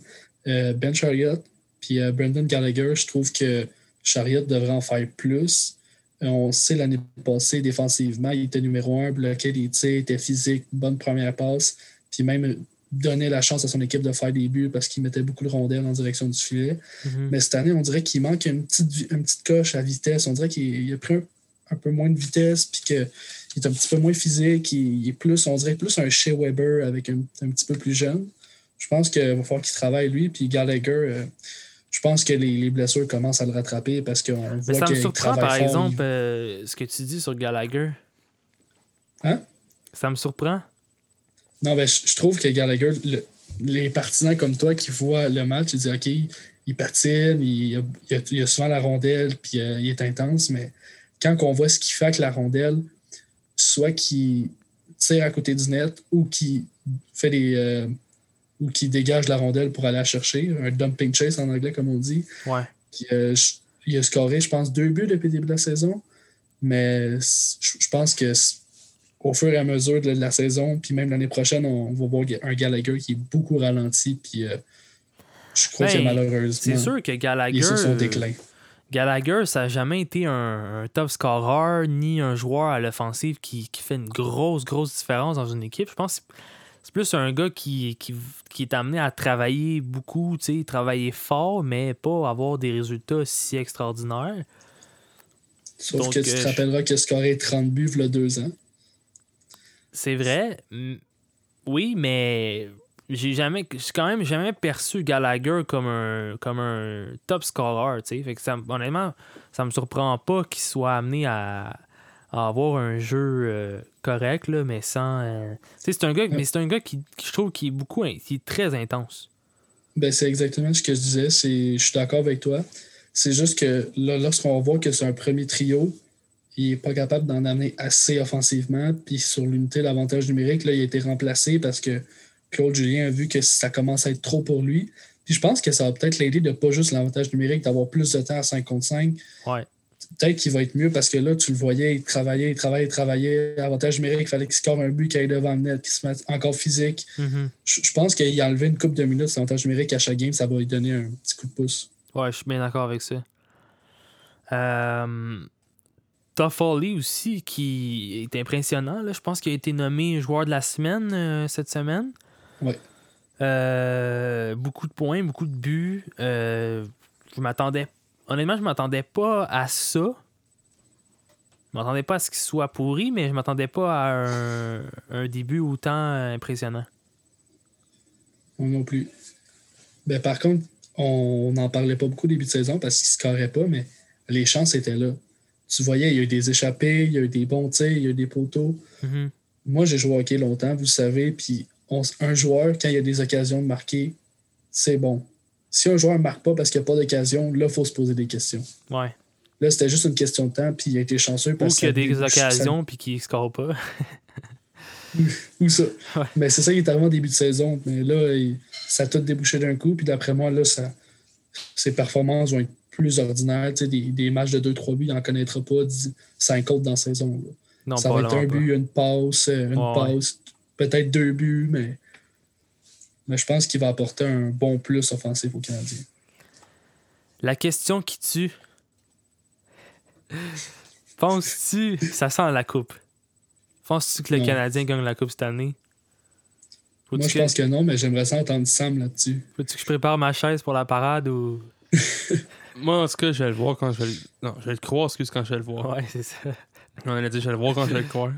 Euh, ben Chariot puis euh, Brendan Gallagher, je trouve que Chariot devrait en faire plus. Euh, on sait l'année passée, défensivement, il était numéro un, bloquait des tirs, était physique, bonne première passe, puis même donnait la chance à son équipe de faire des buts parce qu'il mettait beaucoup de rondelles en direction du filet. Mhm. Mais cette année, on dirait qu'il manque une petite, vi- une petite coche à vitesse. On dirait qu'il il a pris un, un peu moins de vitesse, puis qu'il est un petit peu moins physique. Il, il est plus, on dirait plus un Shea Weber avec un, un petit peu plus jeune. Je pense qu'il va falloir qu'il travaille lui. Puis Gallagher, euh, je pense que les, les blessures commencent à le rattraper parce qu'on voit ça me surprend, par fort. exemple, euh, ce que tu dis sur Gallagher. Hein? Ça me surprend. Non, ben, je, je trouve que Gallagher, le- les partisans comme toi qui voient le match, ils disent OK, il patine, il, il a- il a souvent la rondelle, puis euh, il est intense, mais quand on voit ce qu'il fait avec la rondelle, soit qu'il tire à côté du net ou qu'il fait des. euh, ou qu'il dégage la rondelle pour aller la chercher, un dumping chase en anglais, comme on dit. Ouais. Puis, euh, il a scoré, je pense, deux buts depuis le début de la saison. Mais je pense que au fur et à mesure de la saison, puis même l'année prochaine, on va voir un Gallagher qui est beaucoup ralenti. Puis euh, je crois Ben, que malheureusement, C'est sûr que il Gallagher. est sur son déclin. Gallagher, ça n'a jamais été un, un top scorer ni un joueur à l'offensive qui, qui fait une grosse, grosse différence dans une équipe. Je pense que c'est- plus un gars qui, qui, qui est amené à travailler beaucoup, travailler fort, mais pas avoir des résultats si extraordinaires. Sauf donc, que tu te euh, rappelleras qu'il a scoré 30 buts il y a deux ans. C'est vrai. Oui, mais j'ai jamais j'ai quand même jamais perçu Gallagher comme un comme un top scorer, tu sais. Fait que ça, honnêtement, ça me surprend pas qu'il soit amené à, à avoir un jeu euh, correct là, mais sans euh, c'est un gars mais c'est un gars qui, qui je trouve qui est beaucoup qui est très intense. Ben, c'est exactement ce que je disais. Je suis d'accord avec toi. C'est juste que là, lorsqu'on voit que c'est un premier trio, il n'est pas capable d'en amener assez offensivement. Puis sur l'unité, l'avantage numérique, là, il a été remplacé parce que Claude Julien a vu que ça commence à être trop pour lui. Puis je pense que ça va peut-être l'aider de pas juste l'avantage numérique, d'avoir plus de temps à 5 contre 5. Ouais. Peut-être qu'il va être mieux parce que là, tu le voyais, il travaillait, il travaillait, il travaillait. Avantage numérique, il fallait qu'il score un but, qu'il aille devant le net, qu'il se mette encore physique. Mhm. Je, je pense qu'il a enlevé une coupe de minutes l'avantage numérique à chaque game, ça va lui donner un petit coup de pouce. Ouais, je suis bien d'accord avec ça. Euh, Toffoli aussi, qui est impressionnant. Là. Je pense qu'il a été nommé joueur de la semaine euh, cette semaine. Ouais. Euh, beaucoup de points, beaucoup de buts. Euh, je m'attendais. Honnêtement, je m'attendais pas à ça. Je m'attendais pas à ce qu'il soit pourri, mais je m'attendais pas à un, un début autant impressionnant. Moi non plus. Ben, par contre, on n'en parlait pas beaucoup au début de saison parce qu'il ne scorait pas, mais les chances étaient là. Tu voyais, il y a eu des échappées, il y a eu des bons tirs, il y a eu des poteaux. Mhm. Moi, j'ai joué au hockey longtemps, vous savez, puis on- un joueur, quand il y a des occasions de marquer, c'est bon. Si un joueur ne marque pas parce qu'il n'y a pas d'occasion, là, il faut se poser des questions. Ouais. Là, c'était juste une question de temps, puis il a été chanceux Ou qu'il y a des ça- occasions puis qu'il ne score pas. Ou ça. Ouais. Mais c'est ça qui est arrivé en début de saison. Mais là, il- ça a tout débouché d'un coup. Puis d'après moi, là, ça, ses performances vont être plus ordinaires. Tu sais, des, des matchs de 2-3 buts, il n'en connaîtra pas 5 autres dans la saison. là. Non, ça pas va être un but, une passe, euh, une ouais. passe, peut-être deux buts, mais, mais je pense qu'il va apporter un bon plus offensif aux Canadiens. La question qui tue. Penses-tu ça sent la coupe? Penses-tu que le Non. Canadien gagne la coupe cette année? Faut-tu Moi, je que- pense que non, mais j'aimerais ça entendre Sam là-dessus. Faut-tu que je prépare ma chaise pour la parade ou? Moi, en tout cas, je vais le voir quand je vais le... Non, je vais le croire, excuse, quand je vais le voir. Ouais, c'est ça. On a dit, je vais le voir quand je vais le croire.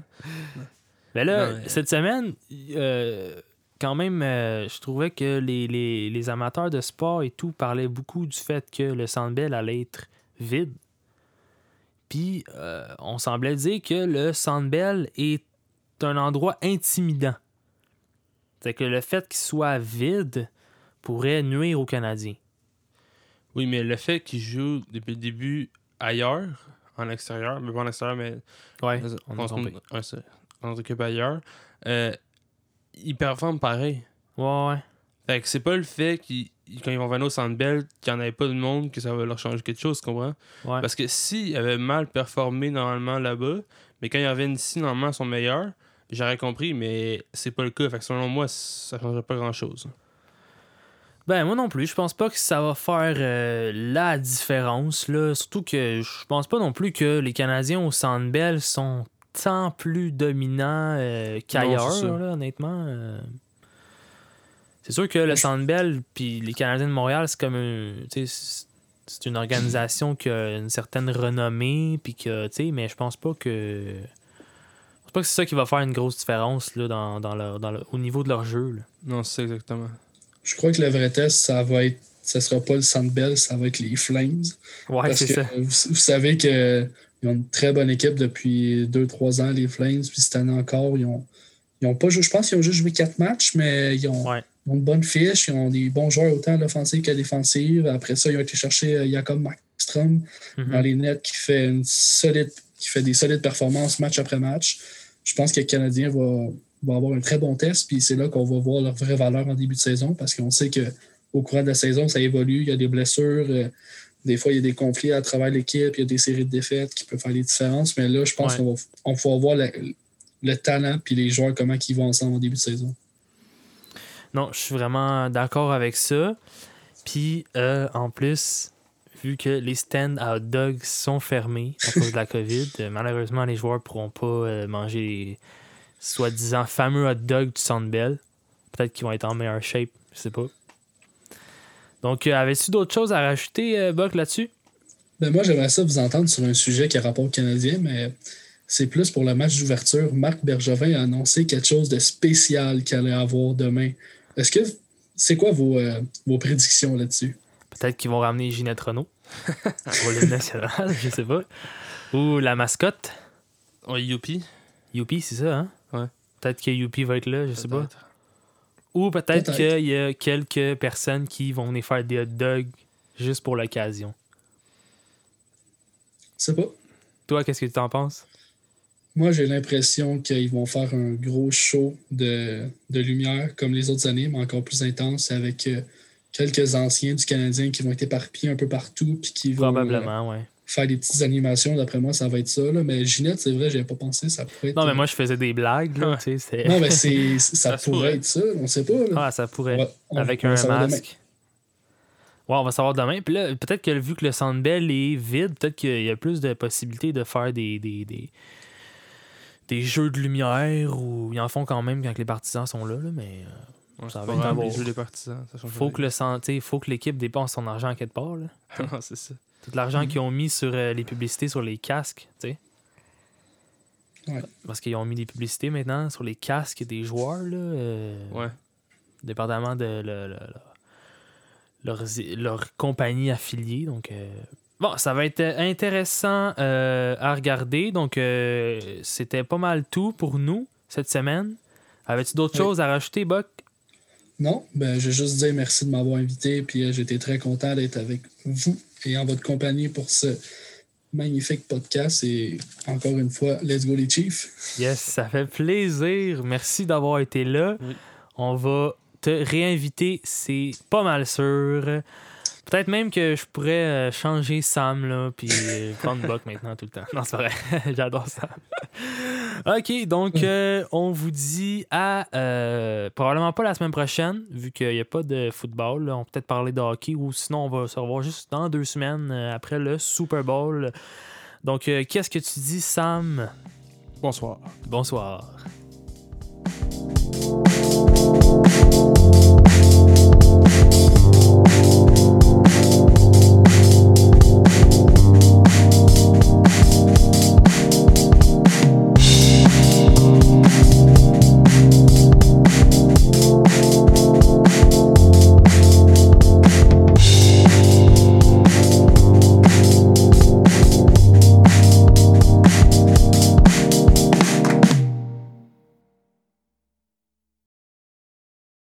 Mais là, Non, mais- cette semaine, euh, quand même, euh, je trouvais que les, les- les amateurs de sport et tout parlaient beaucoup du fait que le Centre Bell allait être vide. Puis, euh, on semblait dire que le Centre Bell est un endroit intimidant. C'est que le fait qu'il soit vide pourrait nuire aux Canadiens. Oui, mais le fait qu'il joue depuis le début ailleurs, en extérieur, mais pas en extérieur, mais Ouais, on, on on on s'occupe ailleurs, euh, il performe pareil. Ouais, ouais. Fait que c'est pas le fait qu'ils quand ils vont venir au Centre Bell qu'il n'y en avait pas de monde que ça va leur changer quelque chose, tu comprends? ouais. Parce que s'ils avaient mal performé normalement là-bas, mais quand ils reviennent ici, normalement, ils sont meilleurs, j'aurais compris, mais c'est pas le cas. Fait que selon moi, ça changerait pas grand-chose. Ben, moi non plus. Je pense pas que ça va faire euh, la différence. Là. Surtout que je pense pas non plus que les Canadiens au Centre Bell sont tant plus dominants euh, qu'ailleurs, honnêtement. euh. C'est sûr que le Centre Bell puis les Canadiens de Montréal, c'est comme un. C'est une organisation qui a une certaine renommée, puis que, tu sais, mais je pense pas que. Je pense pas que c'est ça qui va faire une grosse différence là, dans, dans leur- dans le- au niveau de leur jeu. là. Non, c'est ça exactement. Je crois que le vrai test, ça va être. Ça sera pas le Sandbell, ça va être les Flames. Ouais, Parce c'est que ça. vous, vous savez qu'ils ont une très bonne équipe depuis 2-3 ans, les Flames. Puis cette année encore, ils ont, ils ont pas joué. Je pense qu'ils ont juste joué 4 matchs, mais ils ont, Ouais. ils ont une bonne fiche. Ils ont des bons joueurs autant à l'offensive qu'à la défensive. Après ça, ils ont été chercher euh, Jacob Markstrom Mhm. dans les nets qui fait une solide, qui fait des solides performances match après match. Je pense que le Canadien va, va avoir un très bon test, puis c'est là qu'on va voir leur vraie valeur en début de saison, parce qu'on sait que au courant de la saison, ça évolue, il y a des blessures, euh, des fois il y a des conflits à travers l'équipe, il y a des séries de défaites qui peuvent faire les différences, mais là, je pense Ouais. qu'on va, on va voir le, le talent puis les joueurs, comment ils vont ensemble en début de saison. Non, je suis vraiment d'accord avec ça. Puis, euh, en plus, vu que les stands à hot dogs sont fermés à cause de la COVID, malheureusement, les joueurs ne pourront pas euh, manger les soi-disant fameux hot dogs du Centre Bell. Peut-être qu'ils vont être en meilleure shape, je sais pas. Donc, euh, avais-tu d'autres choses à rajouter, euh, Buck, là-dessus? Ben moi, j'aimerais ça vous entendre sur un sujet qui a rapport au Canadien, mais c'est plus pour le match d'ouverture. Marc Bergevin a annoncé quelque chose de spécial qu'il allait avoir demain. Est-ce que c'est quoi vos, euh, vos prédictions là-dessus? Peut-être qu'ils vont ramener Ginette Renault pour l'hymne national, je sais pas. Ou la mascotte. Ouais, Youpi. Youpi, c'est ça, hein? Ouais. Peut-être que Youpi va être là, je sais pas. Ou peut-être qu'il y a quelques personnes qui vont venir faire des hot dogs juste pour l'occasion. Je sais pas. Toi, qu'est-ce que tu en penses? Moi, j'ai l'impression qu'ils vont faire un gros show de, de lumière comme les autres années, mais encore plus intense avec euh, quelques anciens du Canadien qui vont être éparpillés un peu partout puis qui vont euh, Probablement, ouais. Faire des petites animations. D'après moi, ça va être ça. là. Mais Ginette, c'est vrai, j'avais pas pensé. Ça pourrait être. Non, mais moi, je faisais des blagues, là, Non, mais c'est, ça, pourrait être ça. On sait pas. là. Ah, ça pourrait. On on- Avec on un masque. Ouais, on va savoir demain. Puis là, peut-être que vu que le Centre Bell est vide, peut-être qu'il y a plus de possibilités de faire des, des, des, des jeux de lumière ou ils en font quand même quand les partisans sont là, là, mais euh, Ouais, Ça va pas être les jeux des partisans. Ça faut que le cent- tu sais, faut que l'équipe dépense son argent à quelque part. Là. non, c'est ça. Tout l'argent qu'ils ont mis sur euh, les publicités sur les casques, tu sais. Ouais. Parce qu'ils ont mis des publicités maintenant sur les casques des joueurs, là. euh, Ouais. Dépendamment de le- le- le- leur, leur compagnie affiliée. Donc, euh, bon, ça va être intéressant euh, à regarder. Donc, c'était pas mal tout pour nous cette semaine. Avais-tu d'autres choses à rajouter, Buck? Non, ben, je vais juste dire merci de m'avoir invité. Puis j'étais très content d'être avec vous et en votre compagnie pour ce magnifique podcast. Et encore une fois, let's go les Chiefs. Yes, ça fait plaisir. Merci d'avoir été là. Oui. On va te réinviter, c'est pas mal sûr. Peut-être même que je pourrais euh, changer Sam, là, puis euh, prendre Buck maintenant tout le temps. Non, c'est vrai. J'adore Sam. OK, donc euh, on vous dit à euh, probablement pas la semaine prochaine, vu qu'il n'y a pas de football. là. On va peut-être parler de hockey ou sinon on va se revoir juste dans deux semaines euh, après le Super Bowl. Donc, qu'est-ce que tu dis, Sam? Bonsoir. Bonsoir.